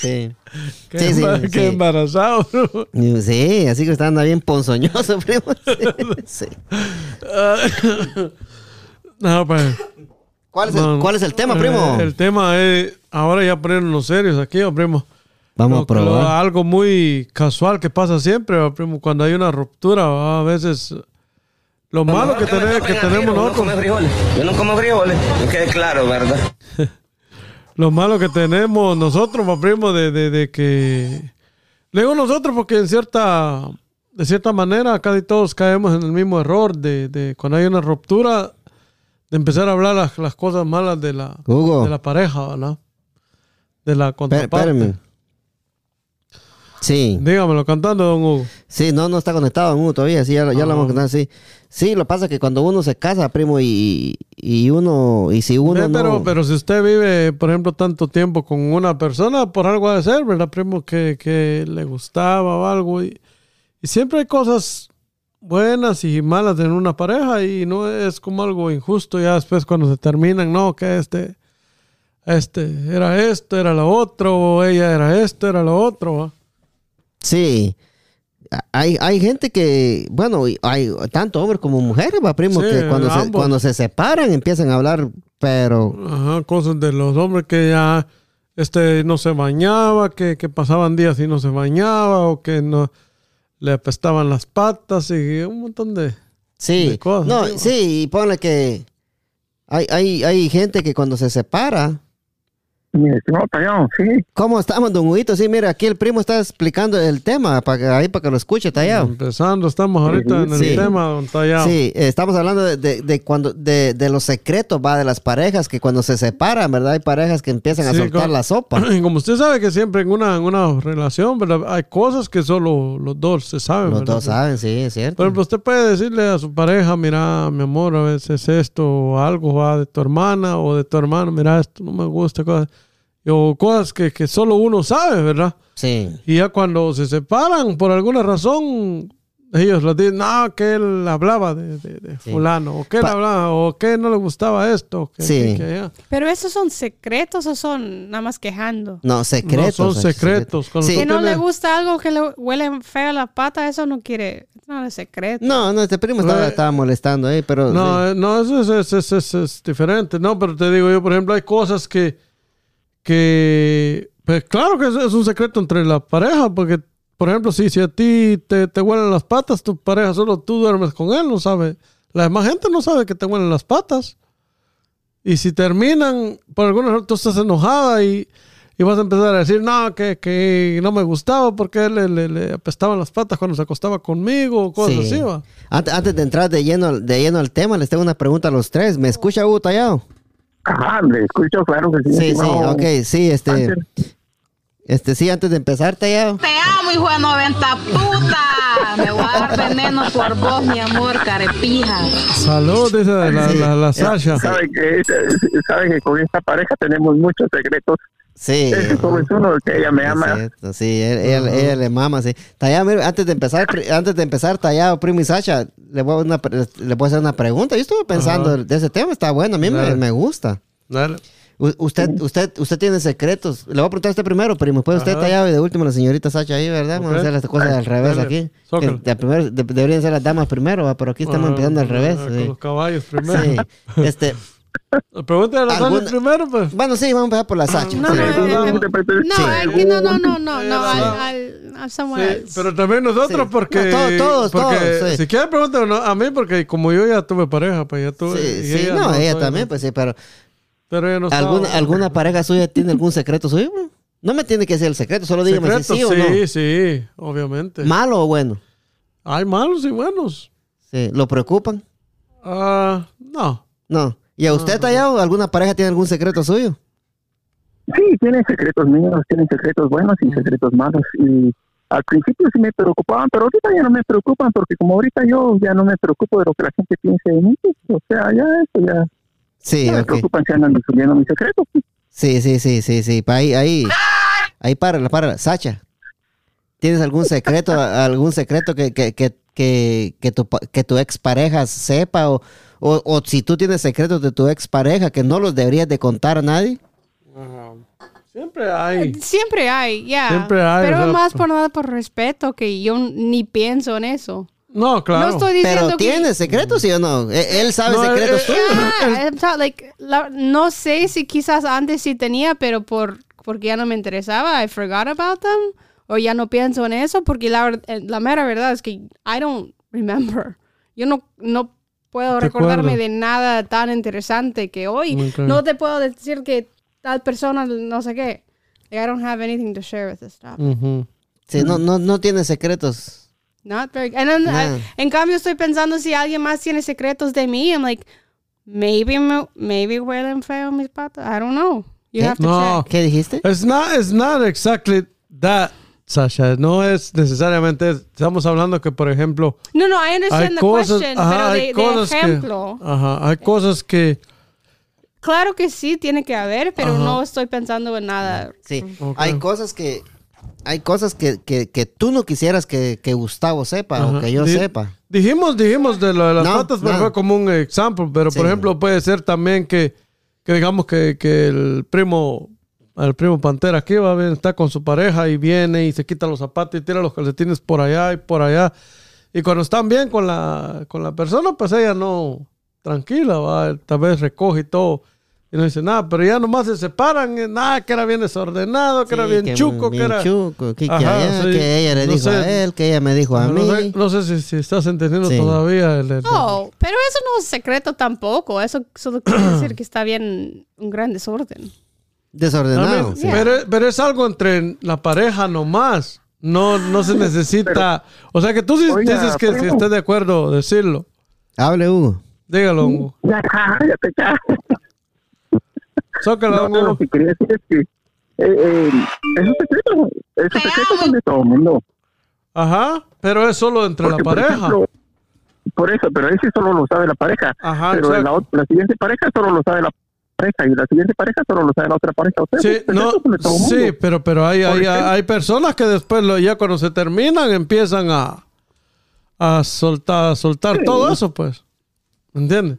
Sí. Qué, Sí, sí, embar- qué sí. embarazado, bro. Sí, así que usted anda bien ponzoñoso, primo. Sí, sí. No, pues. ¿Cuál, es el, no, ¿Cuál es el tema, primo? eh, El tema es, ahora ya ponernos serios aquí, oh, primo. Vamos a probar. algo muy casual que pasa siempre, primo, cuando hay una ruptura, a veces lo malo que, me tener- que a tenemos nosotros. Yo no como frijoles, que quede claro, ¿verdad? lo malo que tenemos nosotros, primo, de, de, de que le digo nosotros porque en cierta de cierta manera casi todos caemos en el mismo error de, de cuando hay una ruptura de empezar a hablar las, las cosas malas de la Hugo. de la pareja, ¿no? De la contraparte. Espérame. Sí. Dígamelo cantando, don Hugo. Sí, no, no está conectado en uno todavía, sí, ya, lo- ya lo vamos a contar, sí. Sí, lo pasa que cuando uno se casa, primo, y, y uno, y si uno Ve, pero, no... pero si usted vive, por ejemplo, tanto tiempo con una persona, por algo ha de ser, ¿verdad, primo? Que, que le gustaba o algo. Y, y siempre hay cosas buenas y malas en una pareja y no es como algo injusto ya después cuando se terminan, no, que este, este era esto, era lo otro, o ella era esto, era lo otro. ¿va? Sí. Hay, hay gente que, bueno, hay tanto hombres como mujeres, va, primo, Sí, que cuando se, cuando se separan empiezan a hablar, pero... Ajá, cosas de los hombres que ya este no se bañaba, que, que pasaban días y no se bañaba, o que no le apestaban las patas y un montón de. Sí, de cosas, no, sí, sí, y ponle que hay, hay, hay gente que cuando se separa, Mi estimado Tallón, sí. ¿cómo estamos, don Huguito? Sí, mira, aquí el primo está explicando el tema, para que, ahí para que lo escuche, tallado. Empezando, estamos ahorita en el Sí. tema, don Tallado. Sí, eh, estamos hablando de, de- de cuando de, de los secretos, va, de las parejas que cuando se separan, ¿verdad? Hay parejas que empiezan a Sí, soltar como- la sopa. Como usted sabe que siempre en una, en una relación, ¿verdad? Hay cosas que solo los dos se saben. Los ¿verdad? dos saben, sí, es cierto. Ejemplo, usted puede decirle a su pareja, mira, mi amor, a veces esto o algo va de tu hermana o de tu hermano, mira, esto no me gusta, cosas. O cosas que, que solo uno sabe, ¿verdad? Sí. Y ya cuando se separan, por alguna razón, ellos les dicen, no, que él hablaba de, de- de Sí. fulano, o que él Pa- hablaba, o que no le gustaba esto, que, Sí. que. Pero esos son secretos o son nada más quejando. No, secretos. No, son secretos. Cuando Sí. Que no le gusta algo que le huele feo la pata, eso no quiere. No es secreto. No, no, este primo estaba, estaba molestando ahí, pero... No, sí. eh, no, eso es, es- es- es- es diferente. No, pero te digo yo, por ejemplo, hay cosas que, que pues claro que es, es un secreto entre la pareja, porque, por ejemplo, si, si a ti te, te huelen las patas, tu pareja solo tú duermes con él, no sabe. La demás gente no sabe que te huelen las patas. Y si terminan, por alguna razón tú estás enojada y, y vas a empezar a decir, no, que, que no me gustaba porque él le, le, le apestaban las patas cuando se acostaba conmigo, o cosas Sí. así, va. Antes, antes de entrar de lleno, de lleno al tema, les tengo una pregunta a los tres. ¿Me escucha Hugo Tallado? Ajá, le escucho, claro que sí. Sí, sí, ok, sí, este... Este, sí, antes de empezar, Tallado. Te amo, hijo de 90 puta. Me voy a dar veneno por vos, mi amor, carepija. Salud, dice la, la, la Sasha. Sabe que, sabe que con esta pareja tenemos muchos secretos. Sí. Es uno que ella me ama. cierto, sí, él- ella, ella le mama, sí. Tallado, mira, antes de empezar, antes de empezar, Tallado, primo y Sacha, le voy, a una le voy a hacer una pregunta. Yo estuve pensando de ese tema, está bueno, a mí me, me gusta. Dale. U- usted, usted, usted tiene secretos. Le voy a preguntar a usted primero, primo. Después usted. Tallado y de último la señorita Sacha ahí, ¿verdad? Vamos a hacer las cosas al revés Dale. aquí. Que de primero- de- deberían ser las damas primero, ¿va? pero aquí estamos Ah, empezando al revés. ah, sí. Con los caballos primero. Sí. Este, Pregúntale a ¿Alguna- primero, pues. bueno, sí, vamos a empezar por la Sacha. No, no, no No, no, no, no, no, no, Sí. al, al, else. pero también nosotros Sí. porque, todos, porque todos, sí. si quieren pregúntale a mí porque como yo ya tuve pareja, pues ya tuve. Sí, y sí, no, ella todavía también, no. pues sí, pero Pero ella no ¿alguna, ¿alguna pareja suya tiene algún secreto suyo? No me tiene que decir el secreto, solo dígame si Secretos, sí o no. sí, sí, obviamente. ¿Malo o bueno? Hay malos y buenos. Sí. ¿Lo preocupan? Ah, no. No. ¿Y a usted, Tallado, alguna pareja tiene algún secreto suyo? Sí, tienen secretos míos, tienen secretos buenos y secretos malos. Y al principio sí me preocupaban, pero ahorita ya no me preocupan porque como ahorita yo ya no me preocupo de lo que la gente piense de mí, pues, o sea, ya eso ya, Sí, ya me ok. preocupan si andan difundiendo mis secretos. pues. Sí, sí, sí, sí, sí. Ahí, ahí, ahí, párala, párala. Sacha, ¿Tienes algún secreto, algún secreto que, que, que, que, que tu, que tu expareja sepa? O, o, o si tú tienes secretos de tu expareja que no los deberías de contar a nadie. Siempre hay. Siempre hay, ya. Siempre hay, Pero o sea, más por nada por respeto, que yo ni pienso en eso. No, claro. No estoy diciendo Pero que... ¿tienes secretos, sí o no? E- Él sabe No, secretos eh, tuyos. Yeah, not like, la- no sé si quizás antes sí tenía, pero por porque ya no me interesaba, I forgot about them, o ya no pienso en eso, porque la, eh, la mera verdad es que I don't remember. Yo no, no puedo te recordarme de nada tan interesante que hoy. No te puedo decir que tal persona no sé qué. Like, I don't have anything to share with this stuff. Ujú. Sí, no, no, no tienes secretos. Not very. And then, Nah. I- en cambio, estoy pensando si alguien más tiene secretos de mí. I'm like, maybe, maybe huelen feo mis patas. I don't know. You ¿Qué? have to No. check. ¿Qué dijiste? It's not, it's not exactly that, Sasha. No es necesariamente. Estamos hablando que, por ejemplo, No, no, I hay understand the cosas, question, ajá, pero hay de, de cosas ejemplo. que, ajá, hay cosas que, Claro que sí, tiene que haber, pero Ajá. no estoy pensando en nada. Sí, hay cosas que hay cosas que, que, que tú no quisieras que, que Gustavo sepa Ajá. o que yo Di- sepa. Dijimos, dijimos de lo de las No, patas, pero no. fue como un ejemplo. Pero, Sí. por ejemplo, puede ser también que, que digamos que, que el primo, el primo Pantera aquí va a ver, está con su pareja y viene y se quita los zapatos y tira los calcetines por allá y por allá. Y cuando están bien con la, con la persona, pues ella no, tranquila, va, tal vez recoge y todo. Y no dice nada, pero ya nomás se separan, y nada, que era bien desordenado, que era Sí, bien chuco, que bien era... chuco, que, que Ajá, allá, sí. que ella le No dijo sé. a él, que ella me dijo a no, mí. sé, no sé si, si estás entendiendo Sí. todavía. el- el- No, pero eso no es secreto tampoco. Eso solo quiere decir que está bien un gran desorden. Desordenado. Sí. pero, pero es algo entre la pareja nomás. No, no se necesita. o sea que tú sí Oiga, dices que si estás de acuerdo, decirlo. Hable, Hugo. Dígalo, Hugo. Ya cállate, ya. Zócalo, No, no, Hugo. lo que quería decir es que eh, eh, esos secretos, esos secretos son de todo el mundo. Ajá, pero es solo entre Porque, la por pareja. ejemplo, por eso, pero ese solo lo sabe la pareja. Ajá, pero la siguiente pareja solo lo sabe la pareja y la siguiente pareja solo lo sabe la otra pareja. O sea, Sí, no, sí, pero, pero hay, hay, hay personas que después, lo- ya cuando se terminan, empiezan a, a soltar, a soltar Sí. todo eso, pues. ¿Entiendes?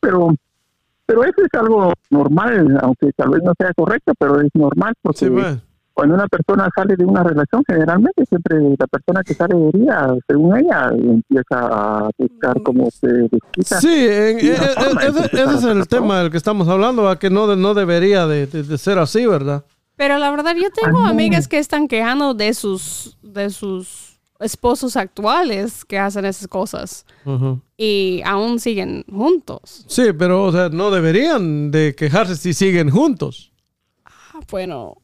Pero pero eso es algo normal, aunque tal vez no sea correcto, pero es normal porque Sí, pues. Cuando una persona sale de una relación, generalmente siempre la persona que sale de día, según ella, empieza a buscar como se desquita. Sí, en- e- e- forma en ese, ese es el tema del que estamos hablando, ¿va? que no, no debería de, de- de ser así, ¿verdad? Pero la verdad, yo tengo no. amigas que están quejando de sus, de sus esposos actuales que hacen esas cosas Ujú. y aún siguen juntos. Sí, pero o sea, no deberían de quejarse si siguen juntos. Ah, Bueno,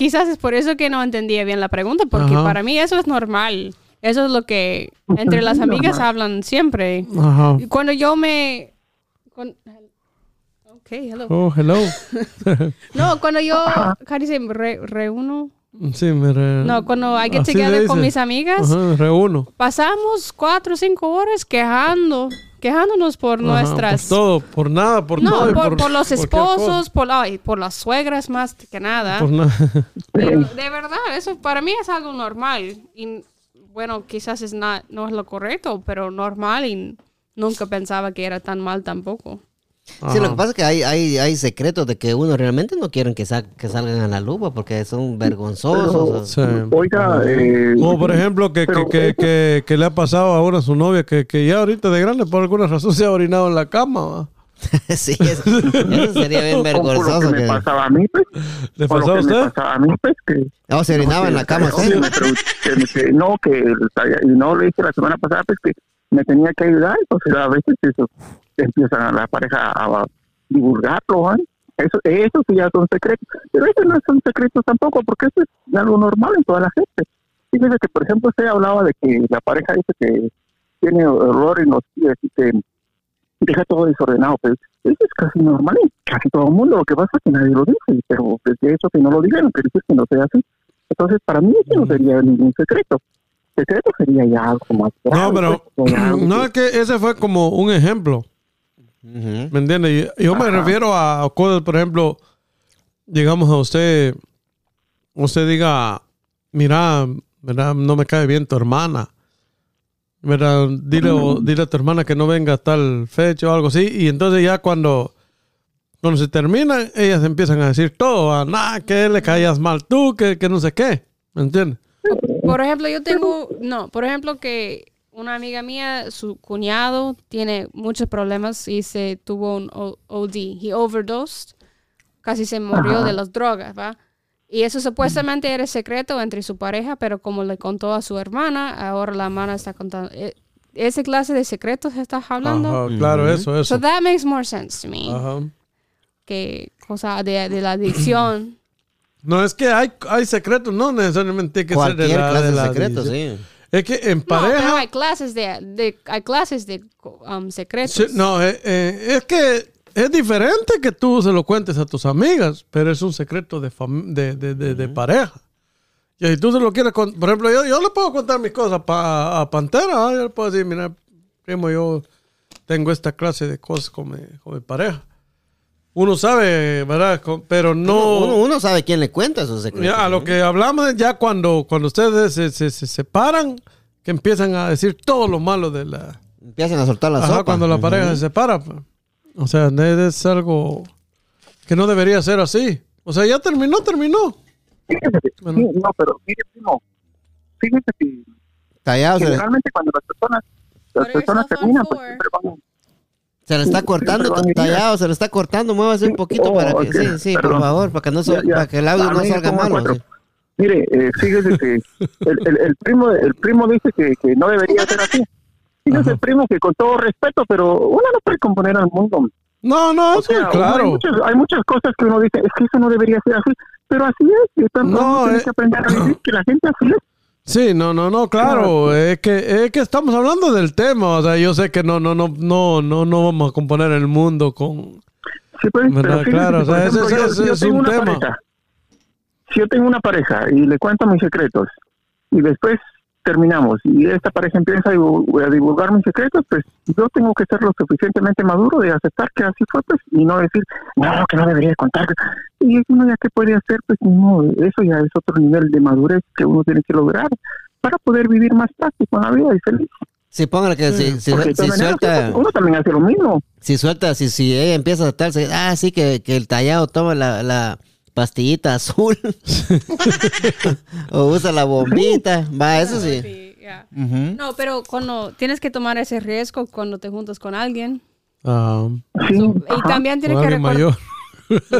quizás es por eso que no entendía bien la pregunta, porque Ajá. para mí eso es normal. Eso es lo que entre las amigas hablan siempre. Ajá. Y Cuando yo me... con- Ok, hello. Oh, hello. No, cuando yo, ¿cómo dice? Re- reúno. Sí, me re- No, cuando Así together le con mis amigas, Ajá, reúno. pasamos cuatro o cinco horas quejando, quejándonos por Ajá, nuestras... Por todo, por nada, por no, todo. y por, por los esposos, por, ay, por las suegras más que nada. cosa. Por nada. Pero de verdad, eso para mí es algo normal. Y bueno, quizás es no es lo correcto, pero normal y nunca pensaba que era tan mal tampoco. Sí, lo que pasa es que hay, hay, hay secretos de que uno realmente no quieren que, sa- que salgan a la luz porque son vergonzosos. o- Sí. Oiga, eh, Como por ejemplo que, que, pero que, que, que le ha pasado ahora a su novia que, que ya ahorita de grande por alguna razón se ha orinado en la cama. ¿va? sí, eso, eso sería bien por lo vergonzoso. que me que- pasaba a mí, pues, ¿Le por pasó a me usted? pasaba a mí, pues, que Oh, se orinaba en la cama, ¿sí? no, que y no le dije la semana pasada, pues que me tenía que ayudar, entonces a veces eso empiezan la pareja a, divulgarlo, ¿eh? Eso, eso sí ya son secretos, pero eso no son secretos tampoco, porque eso es algo normal en toda la gente. Fíjese que, por ejemplo, usted hablaba de que la pareja dice que tiene olor en los pies y que deja todo desordenado, pues eso es casi normal en casi todo el mundo. Lo que pasa es que nadie lo dice, pero desde eso que no lo digan, quiere decir que no sea así. Entonces, para mí eso no sería ningún secreto. Secreto sería ya algo más grave. No, pero pues, no que- es que ese fue como un ejemplo. Ujú. ¿Me entiendes? Yo, yo me refiero a cosas, por ejemplo, digamos a usted, usted diga, mira, ¿verdad? No me cae bien tu hermana. ¿Verdad? Dile, o- dile a tu hermana que no venga a tal fecha o algo así. Y entonces ya cuando, cuando se termina, ellas empiezan a decir todo. Ah, nah, que le caías mal tú, que, que no sé qué. ¿Me entiendes? Por ejemplo, yo tengo, no, por ejemplo que una amiga mía, su cuñado tiene muchos problemas y se tuvo un O- OD. He overdosed, casi se murió de las drogas, ¿va? Y eso supuestamente era secreto entre su pareja, pero como le contó a su hermana, ahora la hermana está contando. Eh, ¿Ese clase de secretos estás hablando? Ajá, claro, eso, So eso. that makes more sense to me. Ajá. Que cosa de, de la adicción. No, es que hay, hay secretos, no necesariamente tiene que ser de Cualquier la, clase de de la secretos, adicción. sí. Es que en No, pero pareja... hay clases de, de- hay clases de um, secretos. Sí, no, eh, eh, es que es diferente que tú se lo cuentes a tus amigas, pero es un secreto de, fam- de, de, de- de pareja. Y si tú se lo quieres contar, por ejemplo, yo, yo le puedo contar mis cosas pa- a Pantera, ¿ah? yo le puedo decir, mira, primo, yo tengo esta clase de cosas con mi, con mi pareja. Uno sabe, ¿verdad? Pero no... Uno, uno sabe quién le cuenta esos secretos. Ya, a lo que hablamos es ya cuando, cuando ustedes se, se- se separan, que empiezan a decir todo lo malo de la... Empiezan a soltar la Ajá, sopa. cuando la pareja se separa. pues. O sea, es algo que no debería ser así. O sea, ya terminó, terminó. Fíjese, Bueno. sí, no, pero mire, primo, fíjese que Tallado, le- generalmente cuando las personas, las personas terminan, pues siempre van, se le está cortando, tallado, se le está cortando. Muévase un poquito Oh, para que, sí, sí, por favor, para que, no, Ya, sal- ya. para que el audio no salga malo. sí. Mire, eh, fíjese que el, el, el primo el primo dice que, que no debería ser así. Fíjese, primo, que con todo respeto, pero uno no puede componer al mundo. No, no, O sí, uno- hay, claro. muchas, hay muchas cosas que uno dice, es que eso no debería ser así, pero así es. Y No, eh. que aprender a vivir, que la gente así es. Sí, no, no, no, claro. Es que, es que estamos hablando del tema. O sea, yo sé que no, no, no, no, no, no vamos a componer el mundo con. Sí, pues, pero Claro, o sea, ese- yo- yo es tengo un una tema. pareja. Si yo tengo una pareja y le cuento mis secretos y después terminamos y esta pareja empieza a divu- a divulgar mis secretos, pues yo tengo que ser lo suficientemente maduro de aceptar que así fue, pues, y no decir, no, que no debería contar. Y uno ya que puede hacer, pues, no, eso ya es otro nivel de madurez que uno tiene que lograr para poder vivir más práctico en la vida y feliz. Sí, póngale que si, si, suelta, uno también hace lo mismo. si suelta, si, si ella empieza a saltarse, ah, sí, que, que el tallado toma la, la pastillita azul o usa la bombita, va, eso sí. Sí, yeah. Ujú. No, pero cuando tienes que tomar ese riesgo cuando te juntas con alguien. ah, Y también tienes que recordar. mayor.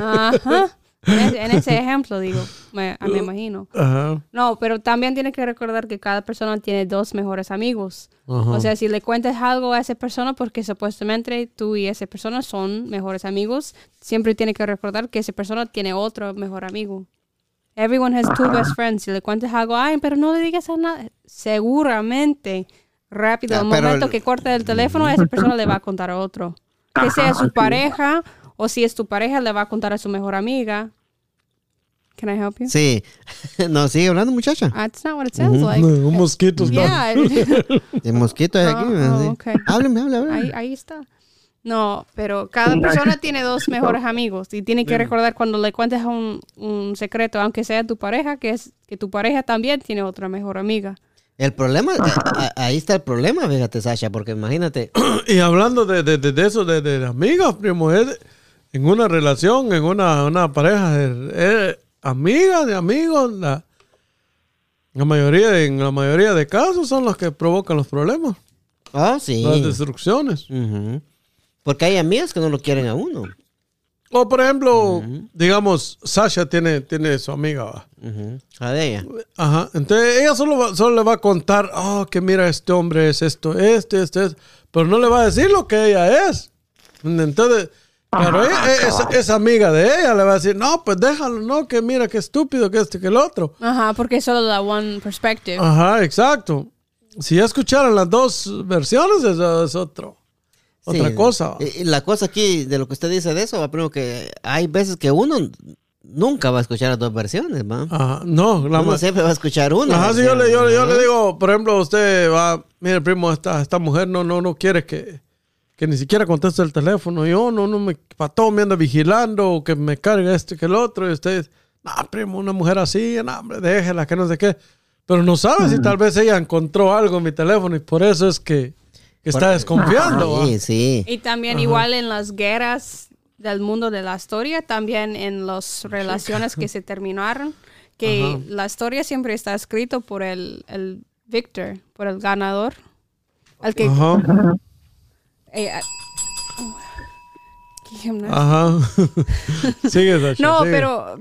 Ajá. En ese, en ese ejemplo, digo, me, me imagino. Ajá. No, pero también tienes que recordar que cada persona tiene dos mejores amigos. Ajá. O sea, si le cuentas algo a esa persona, porque supuestamente tú y esa persona son mejores amigos, siempre tienes que recordar que esa persona tiene otro mejor amigo. Everyone has two best friends. Si le cuentas algo, ay, pero no le digas a nada. Seguramente, rápido, Ah, al pero momento el- que corte el teléfono, esa persona le va a contar a otro. Que sea su pareja, o si es tu pareja, le va a contar a su mejor amiga. Can I help you? Sí. No, sigue hablando, muchacha. That's not what it sounds like. No, un mosquito está. Yeah. El mosquito es aquí. Ah, sí. ah, ok. Hábleme, háblame, háblame. Ahí, ahí está. No, pero cada persona tiene dos mejores amigos y tiene que recordar cuando le cuentes un, un secreto, aunque sea tu pareja, que es que tu pareja también tiene otra mejor amiga. El problema, a- a- ahí está el problema, fíjate, Sasha, porque imagínate, Y hablando de, de, de, de eso, de, de amigas, primo, es en una relación, en una, una pareja, es, es amigas de amigos, la, la mayoría, en la mayoría de casos son los que provocan los problemas, oh, sí. las destrucciones. Porque hay amigas que no lo quieren a uno. O por ejemplo, digamos, Sasha tiene, tiene su amiga. Ujú. A de ella. Ajá. Entonces ella solo, va- solo le va a contar, oh, que mira, este hombre es esto, este, este, este. Pero no le va a decir lo que ella es. Entonces, claro, ella- esa, esa amiga de ella le va a decir, no, pues déjalo, no, que mira, qué estúpido, que este, que el otro. Ajá, porque es solo la one perspective. Ajá, exacto. Si ya escucharan las dos versiones, eso es otro. Otra Sí. cosa. Y- y la cosa aquí, de lo que usted dice de eso, va, primero que hay veces que uno nunca va a escuchar las dos versiones, ¿va? Ajá, no, la uno siempre va a escuchar una. Ajá, sí, yo le, yo, le digo, por ejemplo, usted va, mire, primo, esta, esta mujer no, no, no quiere que, que ni siquiera conteste el teléfono. Yo no, no me, para todo me anda vigilando, o que me carga este que el otro. Y usted, no, primo, una mujer así, no, hombre, déjela, que no sé qué. Pero no sabe si tal vez ella encontró algo en mi teléfono y por eso es que, que está desconfiando. Sí, sí. Y también igual en las guerras del mundo de la historia, también en las relaciones que se terminaron, que Ajá. la historia siempre está escrito por el, el victor, por el ganador. El que... Ajá. Eh, ah, qué gimnasio. Ajá. Sigue, Sasha, No, sigue. pero,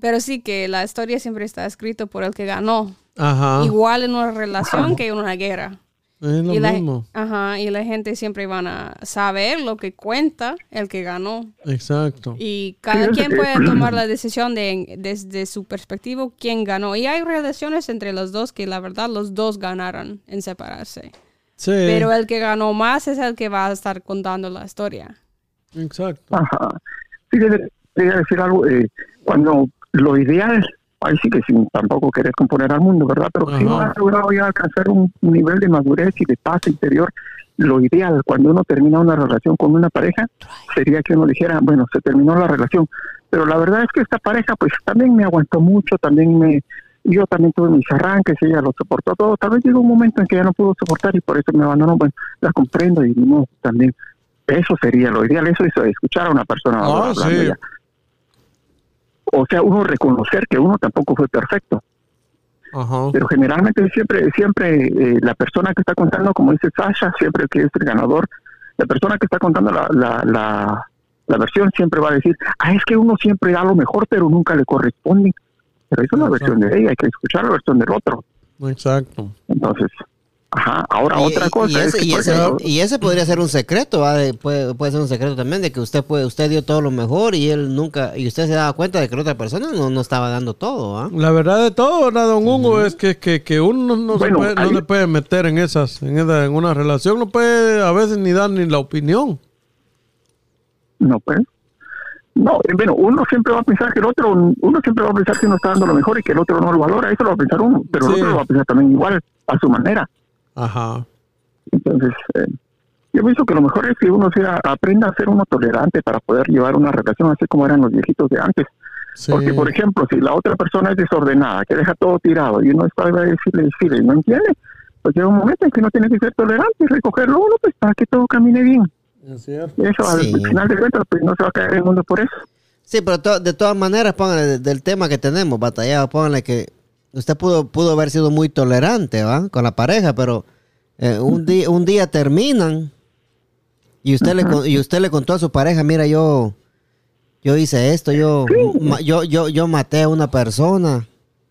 pero sí que la historia siempre está escrito por el que ganó. Ajá. Igual en una relación que en una guerra. Es lo y, la, mismo. ajá, y la gente siempre van a saber lo que cuenta el que ganó. Exacto. Y cada quien puede tomar la decisión de desde su perspectiva quién ganó. Y hay relaciones entre los dos que la verdad los dos ganaron en separarse. Sí. Pero el que ganó más es el que va a estar contando la historia. Exacto. Ajá. Fíjate, quería decir algo. eh, cuando lo ideal, ahí sí que sin tampoco querer componer al mundo, ¿verdad? Pero si uno ha logrado ya alcanzar un nivel de madurez y de paz interior, lo ideal cuando uno termina una relación con una pareja sería que uno dijera, bueno, se terminó la relación. Pero la verdad es que esta pareja, pues también me aguantó mucho, también me. Yo también tuve mis arranques, ella lo soportó todo. Tal vez llegó un momento en que ya no pudo soportar y por eso me abandonó. Bueno, la comprendo y no, también. Eso sería lo ideal, eso es escuchar a una persona Ah, hablando sí. ya. O sea, uno reconocer que uno tampoco fue perfecto, Ajá. pero generalmente siempre, siempre eh, la persona que está contando, como dice Sasha, siempre que es el ganador, la persona que está contando la, la, la, la versión siempre va a decir, ah, es que uno siempre da lo mejor, pero nunca le corresponde. Pero es la versión de ella, hay que escuchar la versión del otro. Exacto. Entonces, ajá, ahora Y- otra cosa y es ese, que, y, por ese, ejemplo, y ese podría ser un secreto, ¿va? De- puede, puede ser un secreto también de que usted puede, usted dio todo lo mejor y él nunca, y usted se daba cuenta de que la otra persona no, no estaba dando todo, ¿ah? La verdad de todo, ¿verdad, don Hugo? Es que, que, que uno no, se Bueno, puede, no ahí- le puede meter en esas, en, esa- en una relación, no puede a veces ni dar ni la opinión. No, pues. No, eh, bueno, uno siempre va a pensar que el otro, uno siempre va a pensar que uno está dando lo mejor y que el otro no lo valora, eso lo va a pensar uno, pero Sí. el otro lo va a pensar también igual, a su manera. Ajá. Entonces, eh, yo pienso que lo mejor es que uno sea, aprenda a ser uno tolerante para poder llevar una relación así como eran los viejitos de antes. Sí. Porque, por ejemplo, si la otra persona es desordenada, que deja todo tirado y uno está a decirle, decirle, y no entiende, pues llega un momento en que uno tiene que ser tolerante y recogerlo uno, pues para que todo camine bien. Es. Y eso, Sí. al final de cuentas, pues no se va a caer el mundo por eso. Sí, pero to- de todas maneras, póngale de- del tema que tenemos, batallado, póngale que usted pudo, pudo haber sido muy tolerante, ¿va? Con la pareja, pero eh, un, día, un día terminan y usted, le, y usted le contó a su pareja, mira, yo, yo hice esto, yo, ma- yo, yo, yo maté a una persona.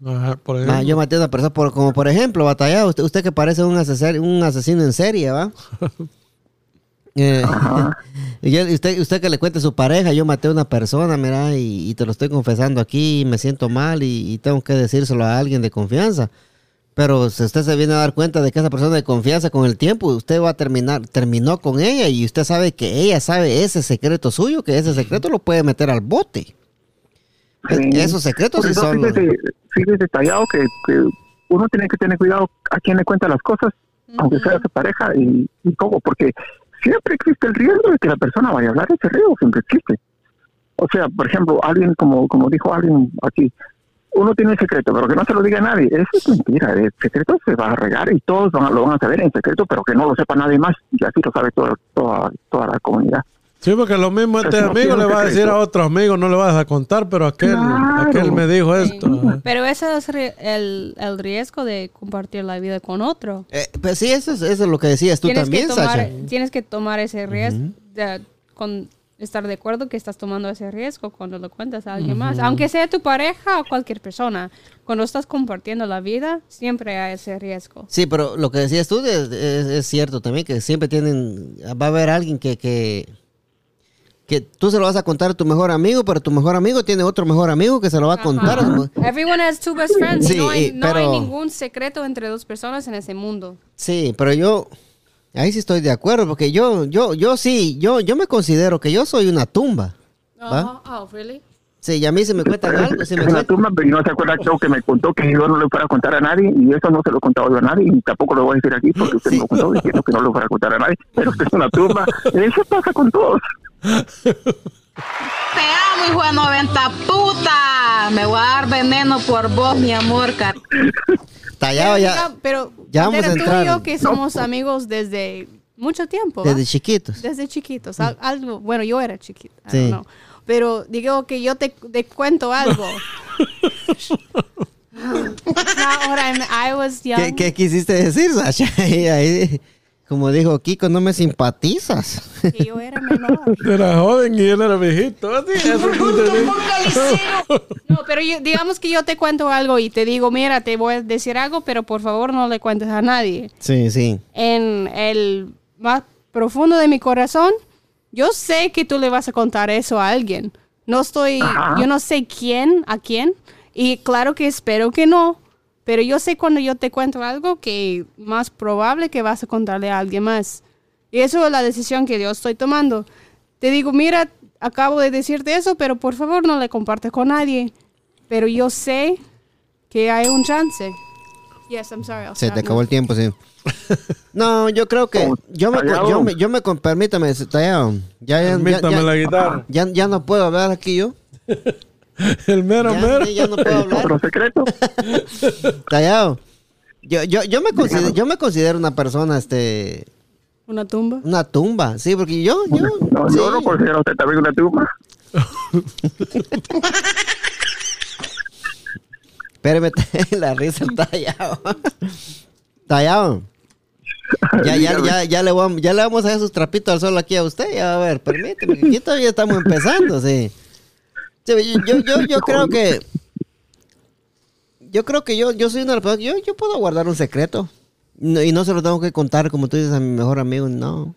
Ajá, por Ma- ejemplo. yo maté a una persona, por, como por ejemplo, batallado, usted, usted que parece un asesino, un asesino en serie, ¿va? Eh, y usted, usted que le cuente a su pareja, yo maté a una persona, mira, y, y te lo estoy confesando aquí, y me siento mal y, y tengo que decírselo a alguien de confianza. Pero si usted se viene a dar cuenta de que esa persona de confianza con el tiempo, usted va a terminar, terminó con ella y usted sabe que ella sabe ese secreto suyo, que ese secreto lo puede meter al bote. E- Sí. Esos secretos sí eso, son... fíjese, fíjese detallado que, que uno tiene que tener cuidado a quién le cuenta las cosas, aunque sea su pareja, y, y cómo, porque siempre existe el riesgo de que la persona vaya a hablar, ese riesgo siempre existe. O sea, por ejemplo, alguien, como, como dijo alguien aquí, uno tiene un secreto, pero que no se lo diga a nadie. Eso es mentira, el secreto se va a regar y todos van lo van a saber en secreto, pero que no lo sepa nadie más, y así lo sabe toda, toda, toda la comunidad. Sí, porque lo mismo este amigo le va a decir a otro amigo, no le vas a contar, pero aquel, Claro. aquel me dijo esto. Pero ese es el, el riesgo de compartir la vida con otro. Eh, pues sí, eso es, eso es lo que decías tú tienes también, que tomar, Sasha. Tienes que tomar ese riesgo, de- con estar de acuerdo que estás tomando ese riesgo cuando lo cuentas a alguien más. Aunque sea tu pareja o cualquier persona. Cuando estás compartiendo la vida, siempre hay ese riesgo. Sí, pero lo que decías tú es, es- es cierto también, que siempre tienen, va a haber alguien que, que, que tú se lo vas a contar a tu mejor amigo, pero tu mejor amigo tiene otro mejor amigo que se lo va a contar. a su- Everyone has two best friends. Sí, no hay, ningún secreto entre dos personas en ese mundo. Sí, pero yo, ahí sí estoy de acuerdo, porque yo, yo, yo sí, yo, yo me considero que yo soy una tumba. ¿va? Oh, really? Sí, y a mí si me cuentan algo, si me es una tumba, pero no se acuerda creo que me contó que yo no le fuera a contar a nadie y eso no se lo he contado yo a nadie y tampoco lo voy a decir aquí porque usted me lo contó diciendo que no lo fuera a contar a nadie, pero usted es una tumba. Eso pasa con todos. Te amo, hijo de 90 puta. Me voy a dar veneno por vos, mi amor, car. Tallado Pero, ya pero ya vamos a tú entrar. y yo que somos amigos desde mucho tiempo. ¿va? desde chiquitos. Desde chiquitos. al- algo, bueno, yo era chiquita. I Sí. Pero digo que yo te, te cuento algo. I was young. ¿Qué, qué quisiste decir, Sasha? Ahí, ahí, como dijo Kiko, no me simpatizas. Que yo era menor. Era joven y él era viejito. Así, No, pero yo- digamos que yo te cuento algo y te digo, mira, te voy a decir algo, pero por favor no le cuentes a nadie. sí, sí. En el más profundo de mi corazón, yo sé que tú le vas a contar eso a alguien. No estoy, yo no sé quién, a quién, y claro que espero que no, pero yo sé cuando yo te cuento algo que más probable que vas a contarle a alguien más. Y eso es la decisión que yo estoy tomando. Te digo, mira, acabo de decirte eso, pero por favor no le compartes con nadie. Pero yo sé que hay un chance. Yes, I'm sorry. I'll Se te acabó el tiempo, sí. No, yo creo que yo me, yo me, yo me con- permítame, Tallado. Ya, Permítame ya- la guitarra. ya, ya no puedo hablar aquí yo. El mero, Ya, mero. ya no puedo Otro secreto. Tallado. Yo, yo, yo, me considero, yo me considero una persona, este, Una tumba. una tumba, sí, porque yo, yo, No, sí. yo no considero a usted también una tumba. Espérame, la risa está tallado. Tallado. Ya, ya, Dígame. ya, ya, le vamos, ya le vamos a hacer sus trapitos al sol aquí a usted. Ya, a ver, permíteme, aquí todavía estamos empezando, sí. Sí, yo, yo, yo, yo creo que. Yo creo que yo, yo soy una de las personas. Yo, yo puedo guardar un secreto. No- y no se lo tengo que contar, como tú dices, a mi mejor amigo. No.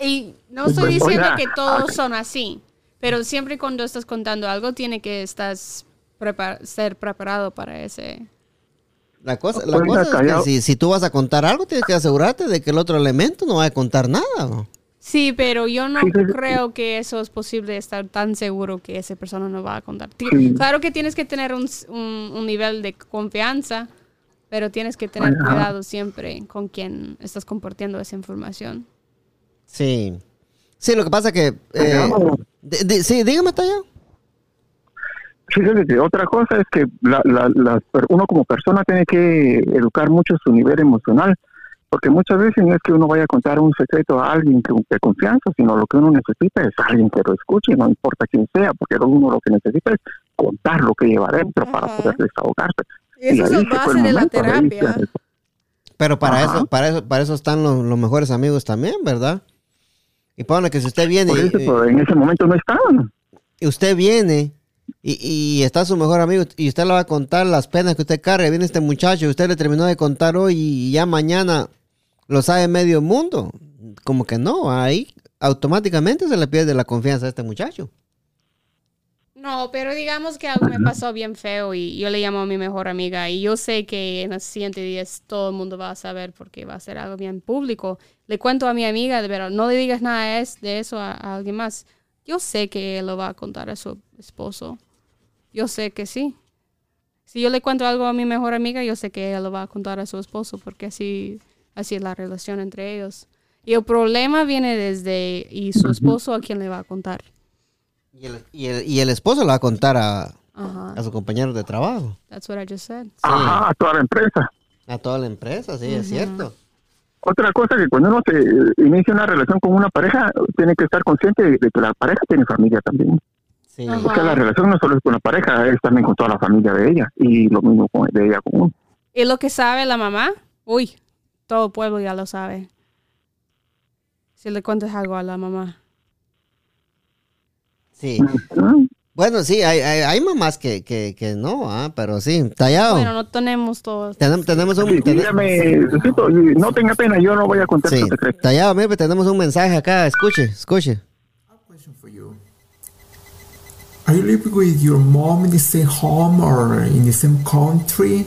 Y no estoy diciendo que todos son así, pero siempre cuando estás contando algo tiene que estás prepar- ser preparado para ese. La cosa, la Oiga, cosa es que si, si tú vas a contar algo, tienes que asegurarte de que el otro elemento no va a contar nada. ¿no? Sí, pero yo no creo que eso es posible estar tan seguro que esa persona no va a contar. Sí. Claro que tienes que tener un, un- un nivel de confianza, pero tienes que tener Ajá. cuidado siempre con quien estás compartiendo esa información. Sí. Sí, lo que pasa que... eh, sí, dígame, Tallado. Que otra cosa es que la, la- per- uno como persona tiene que educar mucho su nivel emocional, porque muchas veces no es que uno vaya a contar un secreto a alguien que, de confianza, sino lo que uno necesita es alguien que lo escuche, no importa quién sea, porque uno lo que necesita es contar lo que lleva adentro para poder desahogarse. Eso es ahí la se fue base el de la ahí terapia. Pero para Ajá. eso, para eso, para eso están los, los mejores amigos también, ¿verdad? Y ponle que si usted viene, Por eso, y- pero en ese momento no estaban. y usted viene y, está su mejor amigo y usted le va a contar las penas que usted carga, viene este muchacho y usted le terminó de contar hoy y ya mañana lo sabe medio mundo. Como que no, ahí automáticamente se le pierde la confianza a este muchacho. No, pero digamos que algo me pasó bien feo y yo le llamo a mi mejor amiga y yo sé que en los siguientes días todo el mundo va a saber porque va a ser algo bien público. Le cuento a mi amiga, pero no le digas nada de es- de eso a alguien más. Yo sé que él lo va a contar a su esposo. Yo sé que sí. Si yo le cuento algo a mi mejor amiga, yo sé que ella lo va a contar a su esposo porque así, así es la relación entre ellos. Y el problema viene desde y su esposo a quien le va a contar. Y el, y el- y el esposo le va a contar a, a su compañero de trabajo, That's what I just said. Ajá, a toda la empresa. a toda la empresa, sí, es cierto. Otra cosa que cuando uno se eh, inicia una relación con una pareja, tiene que estar consciente de, de que la pareja tiene familia también. Sí. O sea, la relación no solo es con la pareja, es también con toda la familia de ella y lo mismo con, de ella con uno. Y lo que sabe la mamá, uy, todo el pueblo ya lo sabe. Si le cuentas algo a la mamá. Sí. ¿no? Bueno, sí, hay, hay, hay mamás que, que, que no, ah, pero sí, tallado. Bueno, no tenemos todo. Tenemos, tenemos un... Sí, ten- dígame, Lucito, y no tenga pena, yo no voy a contar sí, secreto. tallado, mire, tenemos un mensaje acá, escuche, escuche. Are you living with your mom in the same home or in the same country?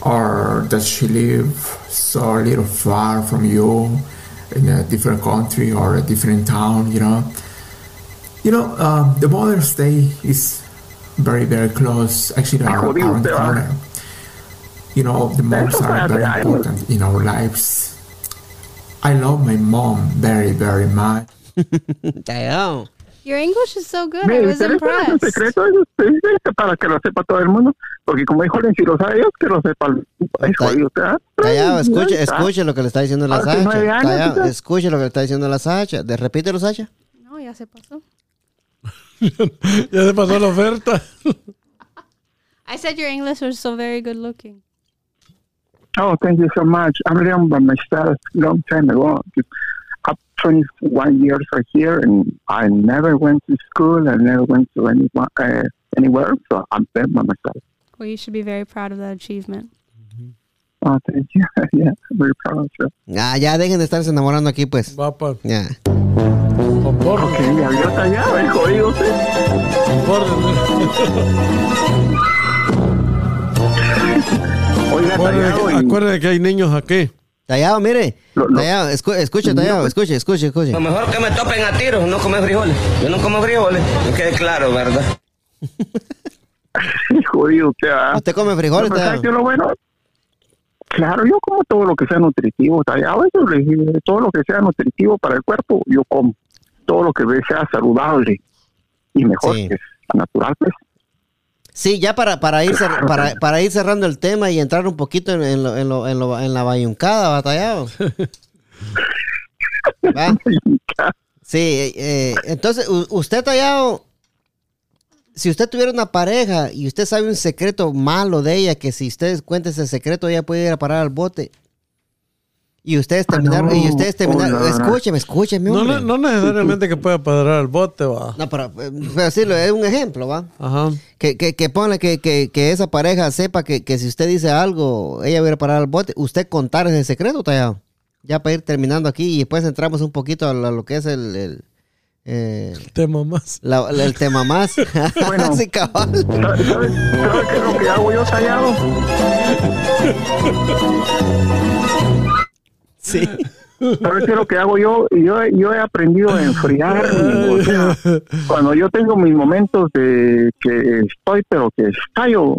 Or does she live so a little far from you in a different country or a different town, you know? You know, um, the Mother's Day is very, very close, actually ar- Jodido around the corner. You know, the moms are very important in our lives. I love my mom very, very much. Tallado. Your English is so good. I Mire, was impressed. secreto, eso es- para que lo sepa todo el mundo, porque como dijo sabe ellos, que lo sepa el país jodido, ¿verdad? Callado, escuche, está. escuche lo que le está diciendo la Sacha. Callado, escuche lo que le está diciendo la Sacha. De, repítelo, Sacha. No, ya se pasó. Ya se pasó la oferta. I said your English was so very good looking. Oh, thank you so much. I remember myself long time ago. Up 21 years right here, and I never went to school. I never went to any, uh, anywhere, so I'm there by myself. Well, you should be very proud of that achievement. Oh, thank you. yeah, very proud of you. Ah, ya dejen de estarse enamorando aquí, pues. Va pa. Ya. Ok, ya jodido. Oiga, Tallado, que- y- Acuérdense que hay niños aquí. Tallado, mire. Lo- lo- Tallado, escu- escuche, Tallado, escuche, escuche, escuche. Lo mejor que me topen a tiros, no comer frijoles. Yo no como frijoles, que quede claro, ¿verdad? jodido, ¿qué va? ¿Usted come frijoles, No, es lo bueno? Claro, yo como todo lo que sea nutritivo, tallado, eso le dije, todo lo que sea nutritivo para el cuerpo, yo como. Todo lo que sea saludable y mejor, Sí. que es natural, pues. Sí, ya para, para, ir para, para ir cerrando el tema y entrar un poquito en, en lo, en, lo, en, lo- en la bayuncada, batallado. ¿Va? Sí, eh, entonces, usted, Tallado, si usted tuviera una pareja y usted sabe un secreto malo de ella, que si ustedes cuenta ese secreto, ella puede ir a parar al bote. Y ustedes terminaron, no. y ustedes terminaron, Oh, no. escúcheme, escúcheme, No, no, no necesariamente que pueda padrar al bote, va. No, pero, eh, pero sí, es un ejemplo, ¿va? Ajá. Que, que, que ponle que, que, que esa pareja sepa que, que si usted dice algo, ella va a ir a parar al bote. Usted contar ese secreto, Tallado. Ya para ir terminando aquí y después entramos un poquito a lo, a lo que es el, el, eh, Tema más. la- la- el tema más. Bueno. sí, cabal. ¿Sabes sabe, sabe qué es lo que hago yo, tallado? Sí. ¿Sabes qué es lo que hago yo? Yo, yo he aprendido a enfriar. o sea, cuando yo tengo mis momentos de que estoy, pero que estallo,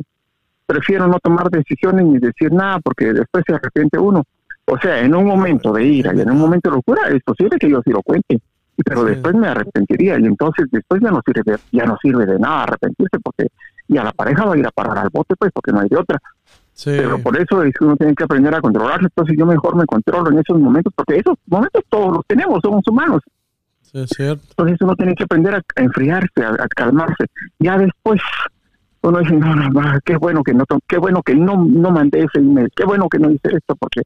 prefiero no tomar decisiones ni decir nada porque después se arrepiente uno. O sea, en un momento de ira y en un momento de locura, es posible que yo sí lo cuente, pero Sí. después me arrepentiría y entonces después ya no sirve, ya no sirve de nada arrepentirse porque ya la pareja va a ir a parar al bote, pues, porque no hay de otra. Sí. Pero por eso es que uno tiene que aprender a controlarse. Entonces yo mejor me controlo en esos momentos, porque esos momentos todos los tenemos, somos humanos. Sí, es cierto. Entonces uno tiene que aprender a, a enfriarse, a, a calmarse. Ya después uno dice, no, no, no, qué bueno que no, qué bueno que no, no mandé ese email, qué bueno que no hice esto, porque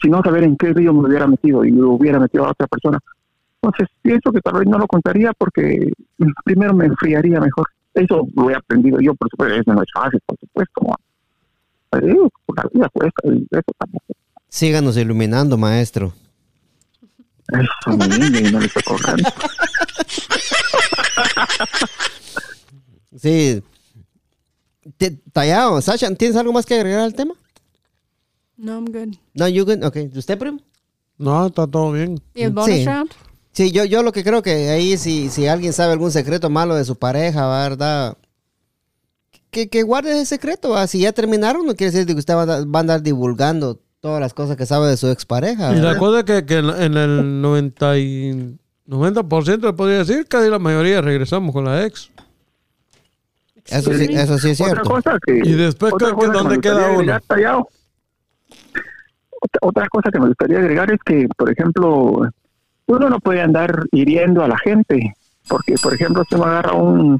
si no, saber en qué río me hubiera metido y lo hubiera metido a otra persona. Entonces pienso que tal vez no lo contaría porque primero me enfriaría mejor. Eso lo he aprendido yo, por supuesto, eso no es fácil, por supuesto, como pues, digo, la vida cuesta y eso tampoco. Síganos iluminando, maestro. Eso, mi niña, y no le estoy cobrando. Sí. Te- Tallado, Sasha, ¿tienes algo más que agregar al tema? No, I'm good. No, you good. Ok, ¿usted, primo? No, está todo bien. ¿Y el bonus Sí. round? Sí, yo, yo lo que creo que ahí si, si alguien sabe algún secreto malo de su pareja, ¿verdad? Que, que guarde ese secreto. ¿va? Si ya terminaron, no quiere decir que usted va a, andar- va a andar divulgando todas las cosas que sabe de su expareja. Y la ¿verdad? cosa es que, que en en el 90, y 90% le podría decir, casi la mayoría regresamos con la ex. Eso sí, eso sí es Otra cierto. cosa que. Y después, otra ¿qué- cosa que dónde me queda uno? otra cosa que me gustaría agregar es que, por ejemplo, uno no puede andar hiriendo a la gente. Porque, por ejemplo, si uno agarra un,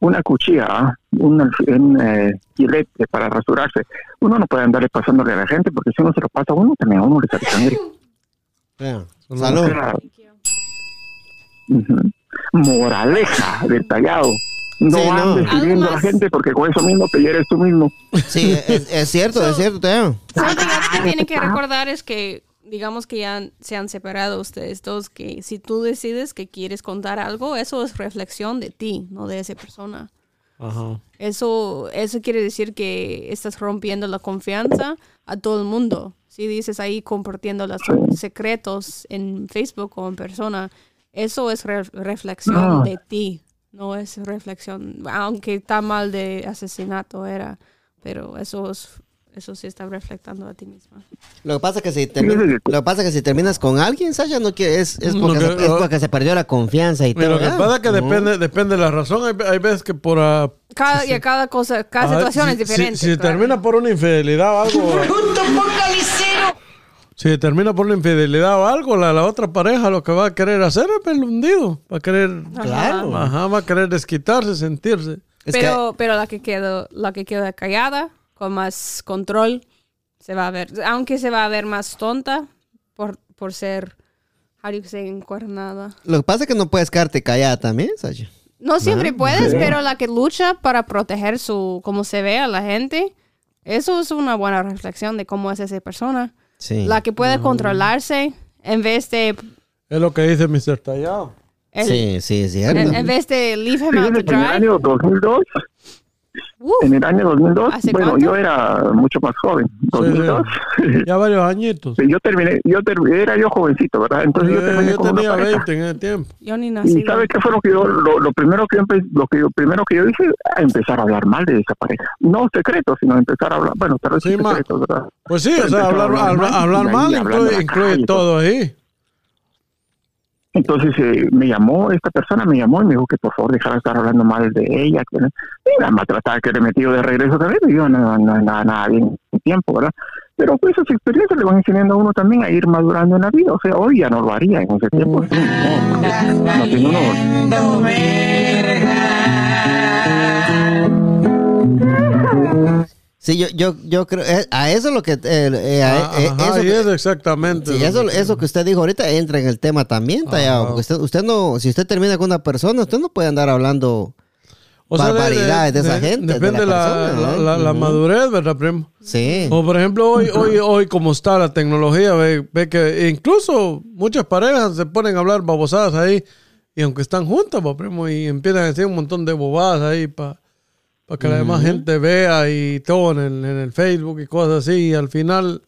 una cuchilla, ¿ah? un, un eh, gilete para rasurarse, uno no puede andarle pasándole a la gente porque si uno se lo pasa a uno, también a uno le sale sangre. Ya. O Salud. sea, ujú. Moraleja detallado. No Sí, no. andes hiriendo a la gente porque con eso mismo te hieres tú mismo. Sí, es, es cierto, es cierto. Something else que tienen que recordar es que, digamos que ya se han separado ustedes dos, que si tú decides que quieres contar algo, eso es reflexión de ti, no de esa persona. Ajá. Eso, eso quiere decir que estás rompiendo la confianza a todo el mundo. Si dices ahí compartiendo los secretos en Facebook o en persona, eso es re- reflexión No. de ti, no es reflexión, aunque está mal de asesinato era, pero eso es eso sí está reflectando a ti misma. Lo que pasa es que si termi- lo que pasa es que si terminas con alguien, Sasha, no quiere, es, es, No, porque, que- se, es porque se perdió la confianza y Pero todo. lo que pasa es que No. depende, depende de la razón. Hay, hay veces que por... ah, Cada, y a cada cosa, cada situación si- es diferente. Si, si claro. termina por una infidelidad o algo... Si termina por una infidelidad o algo, la, la otra pareja lo que va a querer hacer es verlo hundido. Va a querer... Claro. Ajá, va a querer desquitarse, sentirse. Es pero, pero la que quedó, la que queda callada, con más control, se va a ver, aunque se va a ver más tonta por, por ser, how do you say, encuernada. Lo que pasa es que no puedes quedarte callada también, Sasha. No siempre Ah, puedes, sí. pero la que lucha para proteger su, cómo se ve a la gente, eso es una buena reflexión de cómo es esa persona. Sí. La que puede controlarse en vez de, Es lo que dice Mr. Tallado. el- Sí, sí, es cierto. en, en vez de leave him out to dry. año 2002, en el año 2002, ¿Hace bueno, cuánto? yo era mucho más joven, 2002. Ya varios añitos. Yo terminé, yo ter- era yo jovencito, ¿verdad? Entonces yo Yo, terminé yo con tenía pareja. 20 en ese tiempo. Yo ni nací. Y sabe qué fue lo que yo, lo, lo primero que yo empe- lo que yo primero que yo hice, a empezar a hablar mal de esa pareja. No secretos, sino empezar a hablar, bueno, tal vez sí secretos, ¿verdad? Pues sí, o sea, hablar, hablar, hablar y ahí mal incluye, incluye todo ahí. Entonces eh, me llamó, esta persona me llamó y me dijo que por favor dejara de estar hablando mal de ella, que y la maltrataba, que le metido de regreso también, y yo no, no, nada, nada bien en tiempo, ¿verdad? Pero pues esas experiencias le van enseñando a uno también a ir madurando en la vida, o sea, hoy ya no lo haría en ese tiempo, sí, no, no, no tiene uno... Sí, yo, yo, yo creo, eh, a eso es lo que, eh, eh, Ah, eh, ajá, eso, eso exactamente. sí, eso, eso que usted dijo ahorita entra en el tema también, Tallado, porque usted, usted no, si usted termina con una persona, usted no puede andar hablando O sea, de- barbaridades de, esa de- gente. de Depende la, persona, la, la- madurez, ¿verdad, primo? Sí. O por ejemplo, hoy, hoy, hoy como está la tecnología, ve, ve que incluso muchas parejas se ponen a hablar babosadas ahí, y aunque están juntas, pa, primo, y empiezan a decir un montón de bobadas ahí para que la demás gente vea y todo en el, en el Facebook y cosas así, y al final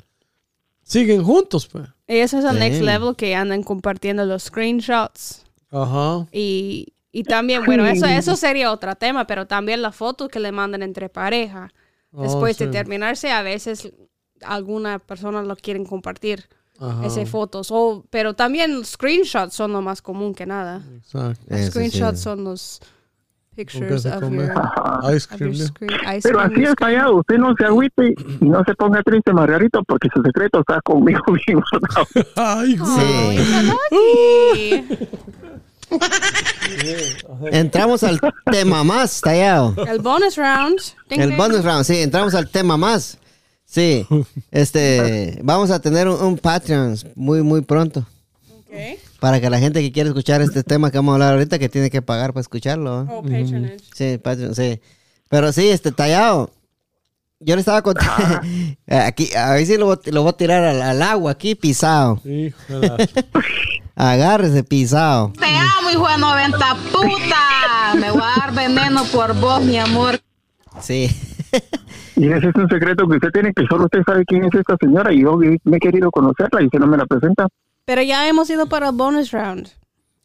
siguen juntos, pues. Y eso es el next Sí. level que andan compartiendo los screenshots. Ajá. Y, y también, bueno, eso, Sí. eso sería otro tema, pero también las fotos que le mandan entre pareja. Oh, Después de sí. terminarse, a veces alguna persona lo quieren compartir, Ajá. esas fotos. O, pero también screenshots son lo más común que nada. Exacto. Los screenshots son los pictures of your, Ice of cream, your ¿no? screen- ice Pero cream así es fallado, usted no se agüite y no se ponga triste, Margarito, porque su secreto está conmigo bien guardado. Ay, Sí. Entramos al tema más, Tallado. El bonus round. Ding, El ding. bonus round, sí, entramos al tema más. Sí, este, vamos a tener un, un Patreon muy, muy pronto. Para que la gente que quiere escuchar este tema que vamos a hablar ahorita, que tiene que pagar para escucharlo. ¿eh? Oh, patronage. Sí, Patreon, sí. Pero sí, este, tallado. Yo le estaba contando. aquí, a ver si lo, voy- lo voy a tirar al, al agua aquí, pisado. Agárrese, pisado. Te amo, hijo de 90 puta. Me voy a dar veneno por vos, mi amor. Sí. Y ese es un secreto que usted tiene, que solo usted sabe quién es esta señora y yo me he querido conocerla y usted no me la presenta. Pero ya hemos ido para el bonus round.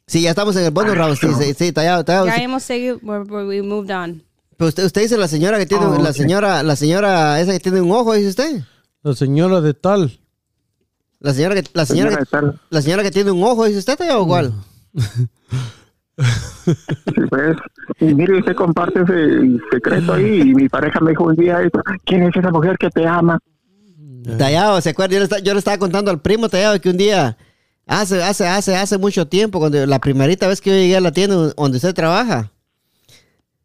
Sí, ya estamos en el bonus round. Sí, sí, sí, tallado, tallado. Ya hemos seguido, we, moved on. Pero usted, usted dice la señora que tiene, Oh, la señora, la señora esa que tiene un ojo, dice usted. La señora de tal. La señora que, la señora, Señora que, de tal. la señora que tiene un ojo, dice usted, tallado, igual. Sí, pues, y mire, usted comparte ese secreto ahí y mi pareja me dijo un día eso, ¿quién es esa mujer que te ama? Tallado, ¿se acuerda? Yo le, esta- yo le estaba contando al primo Tallado que un día, hace, hace, hace, hace mucho tiempo, cuando la primerita vez que yo llegué a la tienda donde usted trabaja,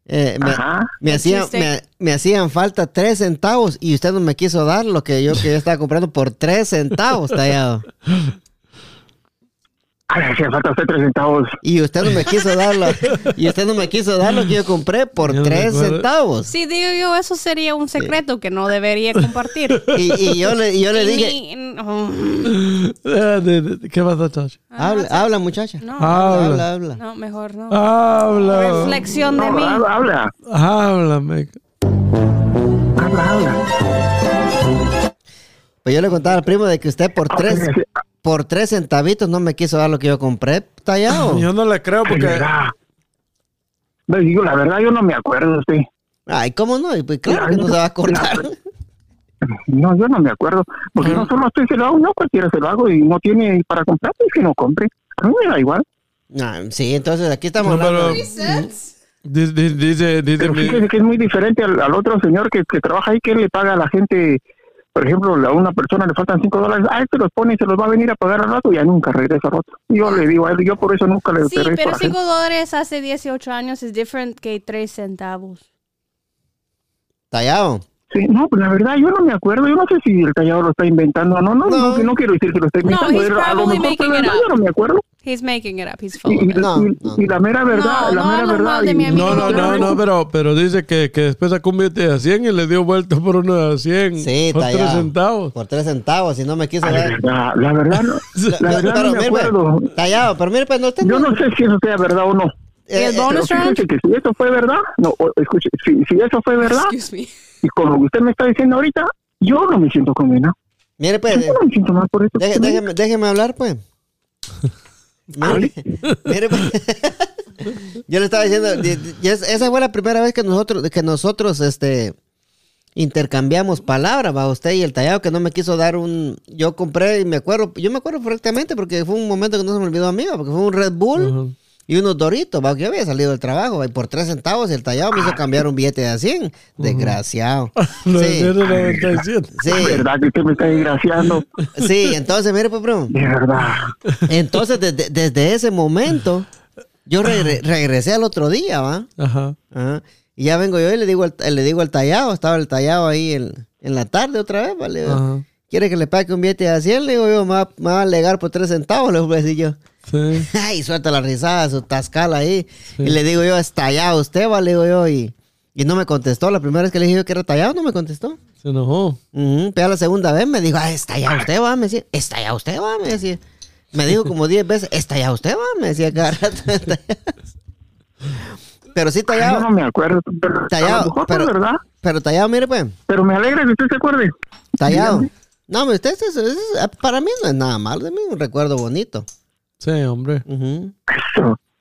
eh, me, hacían, me, me hacían falta tres centavos y usted no me quiso dar lo que yo, que yo estaba comprando por tres centavos, Tallado. Hacía falta usted tres centavos. Y usted no me quiso dar lo, y usted no me quiso dar lo que yo compré por Yo tres centavos. Sí, digo yo, eso sería un secreto que no debería compartir. Y, y yo le, yo le Y dije, de- de- ¿Qué pasa, Chacho? habla, habla muchacha. no, Habla. Habla, habla. no, mejor no. Habla. Reflexión de No, mí. habla, habla, Háblame. habla, habla. Pues yo le contaba al primo de que usted por tres, por tres centavitos no me quiso dar lo que yo compré tallado. Yo no le creo porque. Le digo, la verdad, yo no me acuerdo, sí. Ay, ¿cómo no? Y Pues claro que no se va a acordar. No, yo no me acuerdo. Porque no solo estoy se lo hago, no cualquiera se lo hago y no tiene para comprar, pues que no compre. A mí me da igual. Ah, sí, entonces aquí estamos No, hablando. pero- Dice, dice, dice Pero mi- fíjese que es muy diferente al, al otro señor que, que trabaja ahí, que él le paga a la gente, por ejemplo, a una persona le faltan cinco dólares, ah, este los pone y se los va a venir a pagar al rato y ya nunca regresa al otro. Y yo le digo a él, yo por eso nunca le Sí, regreso a pero la gente. 5 dólares hace 18 años es diferente que 3 centavos. Tallado. Sí, no, pues la verdad, yo no me acuerdo, yo no sé si el tallado lo está inventando, no, no, no, no, quiero decir que lo está inventando, he's él a lo mejor it verdad, up. yo no me acuerdo. He's making it up. He's full Y, of y- it. y- y la mera verdad, No, la no mera verdad. No, no, no, no, pero, pero dice que, que después sacó un billete de 100 y le dio vuelta por uno de 100. Sí, por tallado. 3 centavos. Por tres centavos, si no me quiso La dar. verdad, la verdad, no, la verdad Pero no me pues, acuerdo. Tallado, pero mire, pues no Yo no sé si eso sea verdad o no. Eh, el eh, bonus Pero round? fíjese que si eso fue verdad, no, o- escuche, si, si eso fue verdad, y con lo que usted me está diciendo ahorita, yo no me siento condenado. Mire, pues, Yo no me siento mal por eso. deje- déjeme, déjeme hablar, pues. Mire, mire, pues. Yo le estaba diciendo, di- di- y es- esa fue la primera vez que nosotros, que nosotros, este, intercambiamos palabras, va usted y el tallado que no me quiso dar un, yo compré y me acuerdo, yo me acuerdo perfectamente porque fue un momento que no se me olvidó a mí, porque fue un Red Bull y unos Doritos, va, que yo había salido del trabajo y por tres centavos y el tallado me hizo cambiar un billete de 100, desgraciado. Lo de Sí. 197. Sí, Es verdad que usted me está desgraciando. sí, entonces, mire, pues, primo. De verdad. Entonces, desde, desde ese momento, yo regre- regresé al otro día, ¿va? Ajá. Ajá. Y ya vengo yo y le digo al, le digo al tallado, estaba el tallado ahí en, en la tarde otra vez, ¿vale? Ajá. ¿Quiere que le pague un billete de 100? Le digo yo, me va, me va a alegar por tres centavos, le voy a decir yo. Sí. Ay, suelta la risada, su tascala ahí. Y le digo yo, es tallado usted, va, le digo yo, y, y no me contestó. La primera vez que le dije yo que era tallado, no me contestó. Se enojó. Ujú, Pero la segunda vez me dijo, ah, está ya usted, va, me decía, está ya usted, va, me decía. Me dijo como 10 veces, está ya usted, va, me decía cada rato. Pero sí, Yo tallado, no me acuerdo. Pero, tallado, mejor pero, verdad. pero tallado, mire pues, Pero me alegra que usted se acuerde. tallado. Dígame. No, hombre, usted, es- es- es- para mí no es nada malo, de mí es un recuerdo bonito. Sí, hombre.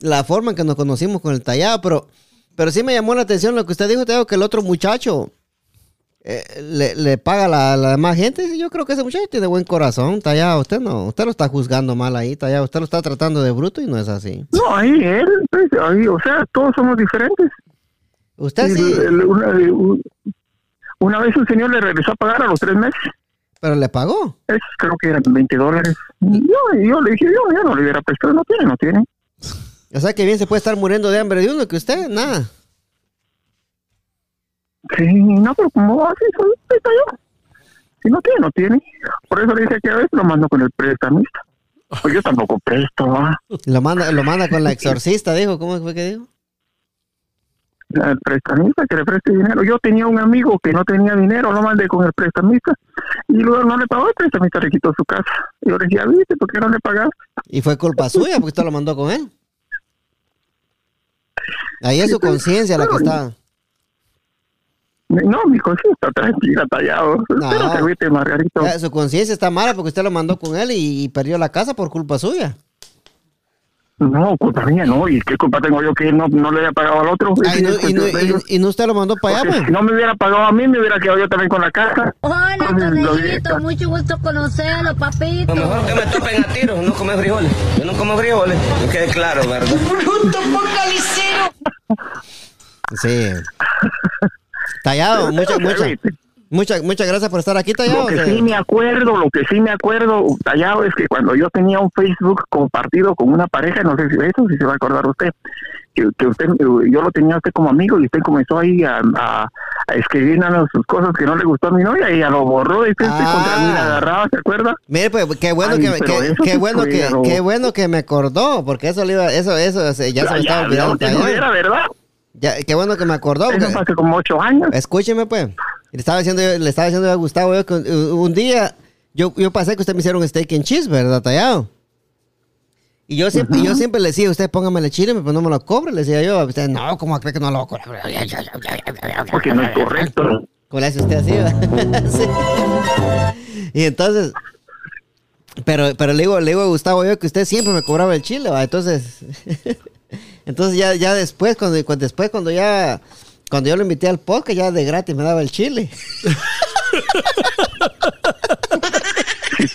La forma en que nos conocimos con el tallado, pero, pero sí me llamó la atención lo que usted dijo, tallado, que el otro muchacho eh, le, le paga a la, la demás gente. Y Yo creo que ese muchacho tiene buen corazón, tallado. Usted no, usted lo está juzgando mal ahí, tallado. Usted lo está tratando de bruto y no es así. No, ahí él, pues, ahí, o sea, todos somos diferentes. Usted sí, una vez un señor le regresó a pagar a los tres meses. Pero le pagó. Es, creo que eran 20 dólares. Yo, yo le dije, yo, yo no le hubiera prestado, no tiene, no tiene. O sea que bien se puede estar muriendo de hambre de uno que usted, nada. Sí, no, pero como así soy, está yo. Si no tiene, no tiene. Por eso le dije que a veces lo mando con el prestamista. Pues yo tampoco presto, ¿va? Lo manda, lo manda con la exorcista, dijo. ¿Cómo fue que dijo? El prestamista que le preste dinero. Yo tenía un amigo que no tenía dinero, lo mandé con el prestamista. Y luego no le pagó, el prestamista le quitó su casa. Y yo le decía, ¿viste? ¿Por qué no le pagaste? Y fue culpa suya porque usted lo mandó con él. Ahí es su conciencia la que está. No, mi cosa está tranquila, tallado. No. Pero viste, Margarito. Ya, Su conciencia está mala porque usted lo mandó con él y, y perdió la casa por culpa suya. No, culpa mía, no. ¿Y qué culpa tengo yo que no, no le haya pagado al otro? Ah, y, no, y no- Ese es el y- y no usted lo mandó para allá, pues. Si no me hubiera pagado a mí, me hubiera quedado yo también con la casa. Hola, Conejito, mucho gusto conocerlo, papito. Lo mejor que me topen a tiros, no comer frijoles. Yo no como frijoles, que quede claro, ¿verdad? Sí. Tallado, muchas, muchas. Muchas, muchas gracias por estar aquí, Tallado. Lo que sí me acuerdo, lo que sí me acuerdo, tallado, es que cuando yo tenía un Facebook compartido con una pareja, no sé si eso, si se va a acordar usted, que, que usted, yo lo tenía a usted como amigo y usted comenzó ahí a, a, a escribir de sus cosas que no le gustó a mi novia y ella lo borró y usted Ah. contra mí la agarraba, ¿se acuerda? Mire, pues, qué bueno Ay, que, qué bueno que, qué bueno que me acordó, porque eso le iba, eso, eso, se- ya se me estaba olvidando. no era verdad. Ya, qué bueno que me acordó. Eso porque- fue hace como ocho años. Escúcheme, pues. Le estaba diciendo, le estaba diciendo a Gustavo yo que un, un día yo, yo pasé que usted me hicieron un steak and cheese, ¿verdad, tallado? Y yo siempre, yo siempre le decía, usted póngame el chile, pero no me lo cobre. Le decía yo, usted, no, ¿cómo cree que no lo cobre? Porque no es correcto. ¿Cómo le hace usted así? Sí. Y entonces, pero, pero le digo, le digo a Gustavo yo que usted siempre me cobraba el chile, ¿va? Entonces, entonces ya, ya después, cuando, cuando- después cuando ya, cuando yo lo invité al podcast, ya de gratis me daba el chile.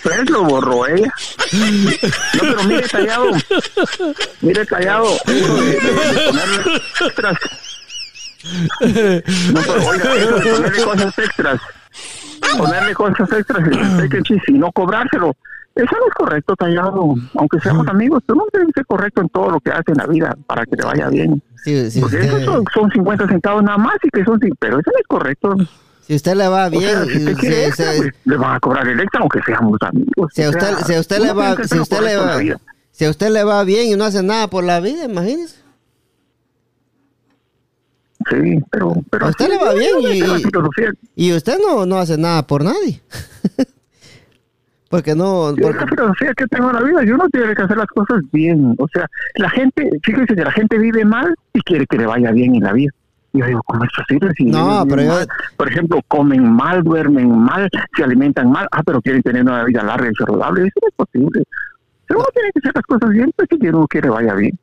Pues lo borró ella. No, pero mire callado. Mire callado. De, extras. No, pero oiga, eso de ponerle cosas extras. Ponerle cosas extras y no cobrárselo. Eso no es correcto, Tallado. Aunque seamos amigos, tú no debes ser correcto en todo lo que haces en la vida para que te vaya bien. Porque usted, esos son, son 50 centavos nada más y que son, pero eso no es correcto. si usted le va O bien, sea, si usted si- quiere si- extra, si- pues, le van a cobrar el extra aunque seamos amigos. si a usted, sea, si a usted uno le va, si usted le va, la vida. si a usted le va bien y no hace nada por la vida, imagínese. Sí, pero... pero A usted le va bien y- y-. Y usted no, no hace nada por nadie. porque no, porque- la filosofía que tengo en la vida, yo no tiene que hacer las cosas bien. O sea, la gente, fíjese que la gente vive mal y quiere que le vaya bien en la vida. Yo digo, ¿cómo es posible? Si No, pero yo-? Por ejemplo, comen mal, duermen mal, se alimentan mal. Ah, pero quieren tener una vida larga y saludable. Eso no es posible. Pero uno tiene que hacer las cosas bien, pues si uno quiere vaya bien.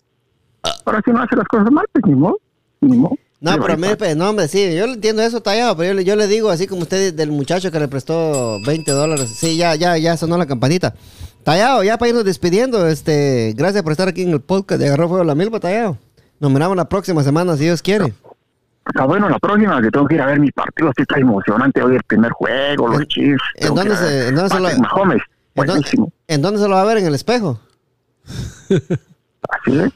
Ahora, si no hace las cosas mal, pues ni modo. Ni modo. No, pero mire, pues, no, hombre, sí, yo le entiendo eso tallado, pero yo, le- yo le digo así como usted del muchacho que le prestó 20 dólares. Sí, ya, ya, ya sonó la campanita. Tallado, ya para irnos despidiendo, este, gracias por estar aquí en el podcast de Agarró Fuego la Milpa, Tallado. Nos miramos la próxima semana, si Dios quiere. Ah, bueno, la próxima que tengo que ir a ver mi partido, así está emocionante hoy el primer juego, los ¿En- Chiefs. en dónde se- en dónde se lo- Mahomes, ¿En dónde, en dónde se lo va a ver? ¿En el espejo? Así es.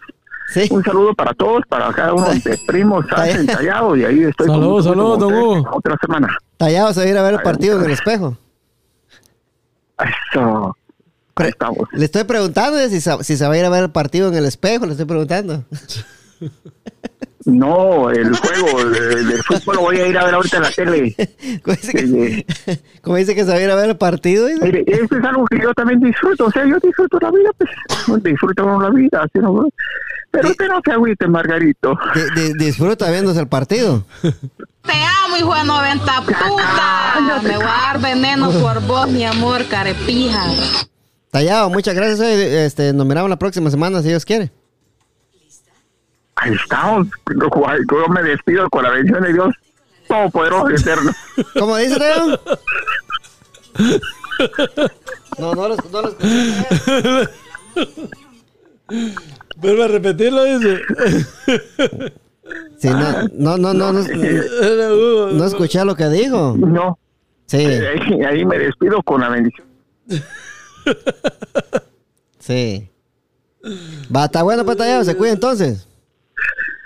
Sí. Un saludo para todos, para cada uno de primos, Sánchez, Tallado, y ahí estoy. con Saludos, saludos, don. Hugo. Otra semana. Tallado se va a ir a ver el partido en el espejo. Eso. Estamos. Le estoy preguntando si, si se va a ir a ver el partido en el espejo, le estoy preguntando. No, el juego de, de fútbol lo voy a ir a ver ahorita en la tele. ¿Cómo dice, que, Eh, cómo dice que se va a ir a ver el partido? dice? Mire, eso es algo que yo también disfruto. O sea, yo disfruto la vida, pues. Disfruto la vida. Así no, pero usted no se agüite, Margarito. Di- di- disfruta viéndose el partido. Te amo, hijo de 90 puta. Me voy a dar veneno por vos, mi amor, carepija. Tallado, muchas gracias. oye, Este, nos miramos la próxima semana, si Dios quiere. Ahí estamos. Yo me despido con la bendición de Dios Todopoderoso y Eterno. ¿Cómo dice, Tallado? No, no los, no los Vuelve a repetirlo, dice. Sí, no, no, no, no, no, escuché lo que dijo. No. Sí, Ahí, ahí me despido con la bendición. sí. Va, está bueno, pues, Tallado, se cuida entonces.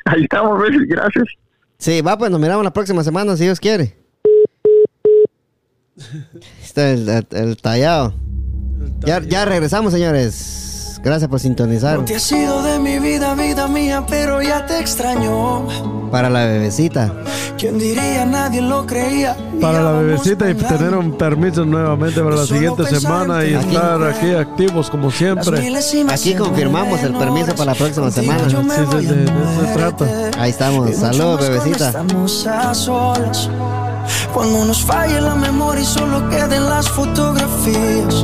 Ahí estamos, gracias. Sí, va, pues nos miramos la próxima semana, si Dios quiere. Está el, el- el tallado. Ya, ya regresamos, señores. Gracias por sintonizar. No te has sido de mi vida, vida mía, pero ya te extraño. Para la bebecita. ¿Quién diría? Nadie lo creía. Para la bebecita y tener un permiso nuevamente para la siguiente semana y estar aquí activos como siempre. Aquí confirmamos el permiso para la próxima semana. Sí, sí, de- de eso se trata. Ahí estamos. Saludos, bebecita. Estamos a solas. Cuando nos falle la memoria y solo queden las fotografías.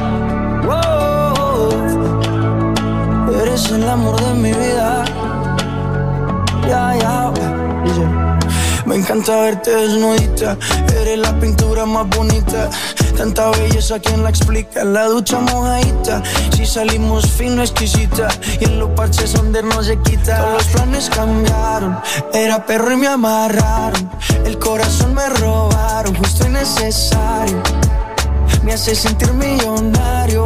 Eres el amor de mi vida. Ya, ya. Me encanta verte desnudita, eres la pintura más bonita. Tanta belleza, ¿quién la explica? La ducha mojadita, si salimos fino, exquisita. Y en los parches donde no se quita. Todos los planes cambiaron, era perro y me amarraron. El corazón me robaron, justo y necesario me hace sentir millonario.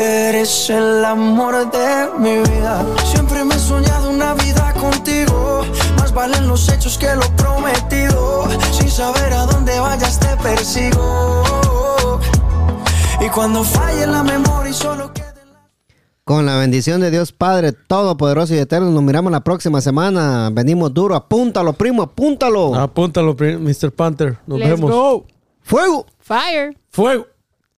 eres el amor de mi vida. Siempre me he soñado una vida contigo. Más valen los hechos que lo prometido. Sin saber a dónde vayas te persigo. Y cuando falle la memoria y solo quede Con la bendición de Dios Padre Todopoderoso y Eterno, nos miramos la próxima semana. Venimos duro, apúntalo, primo, apúntalo. Apúntalo, Mr. Panther. Nos Let's vemos. go. ¡Fuego! Fire. Fuego.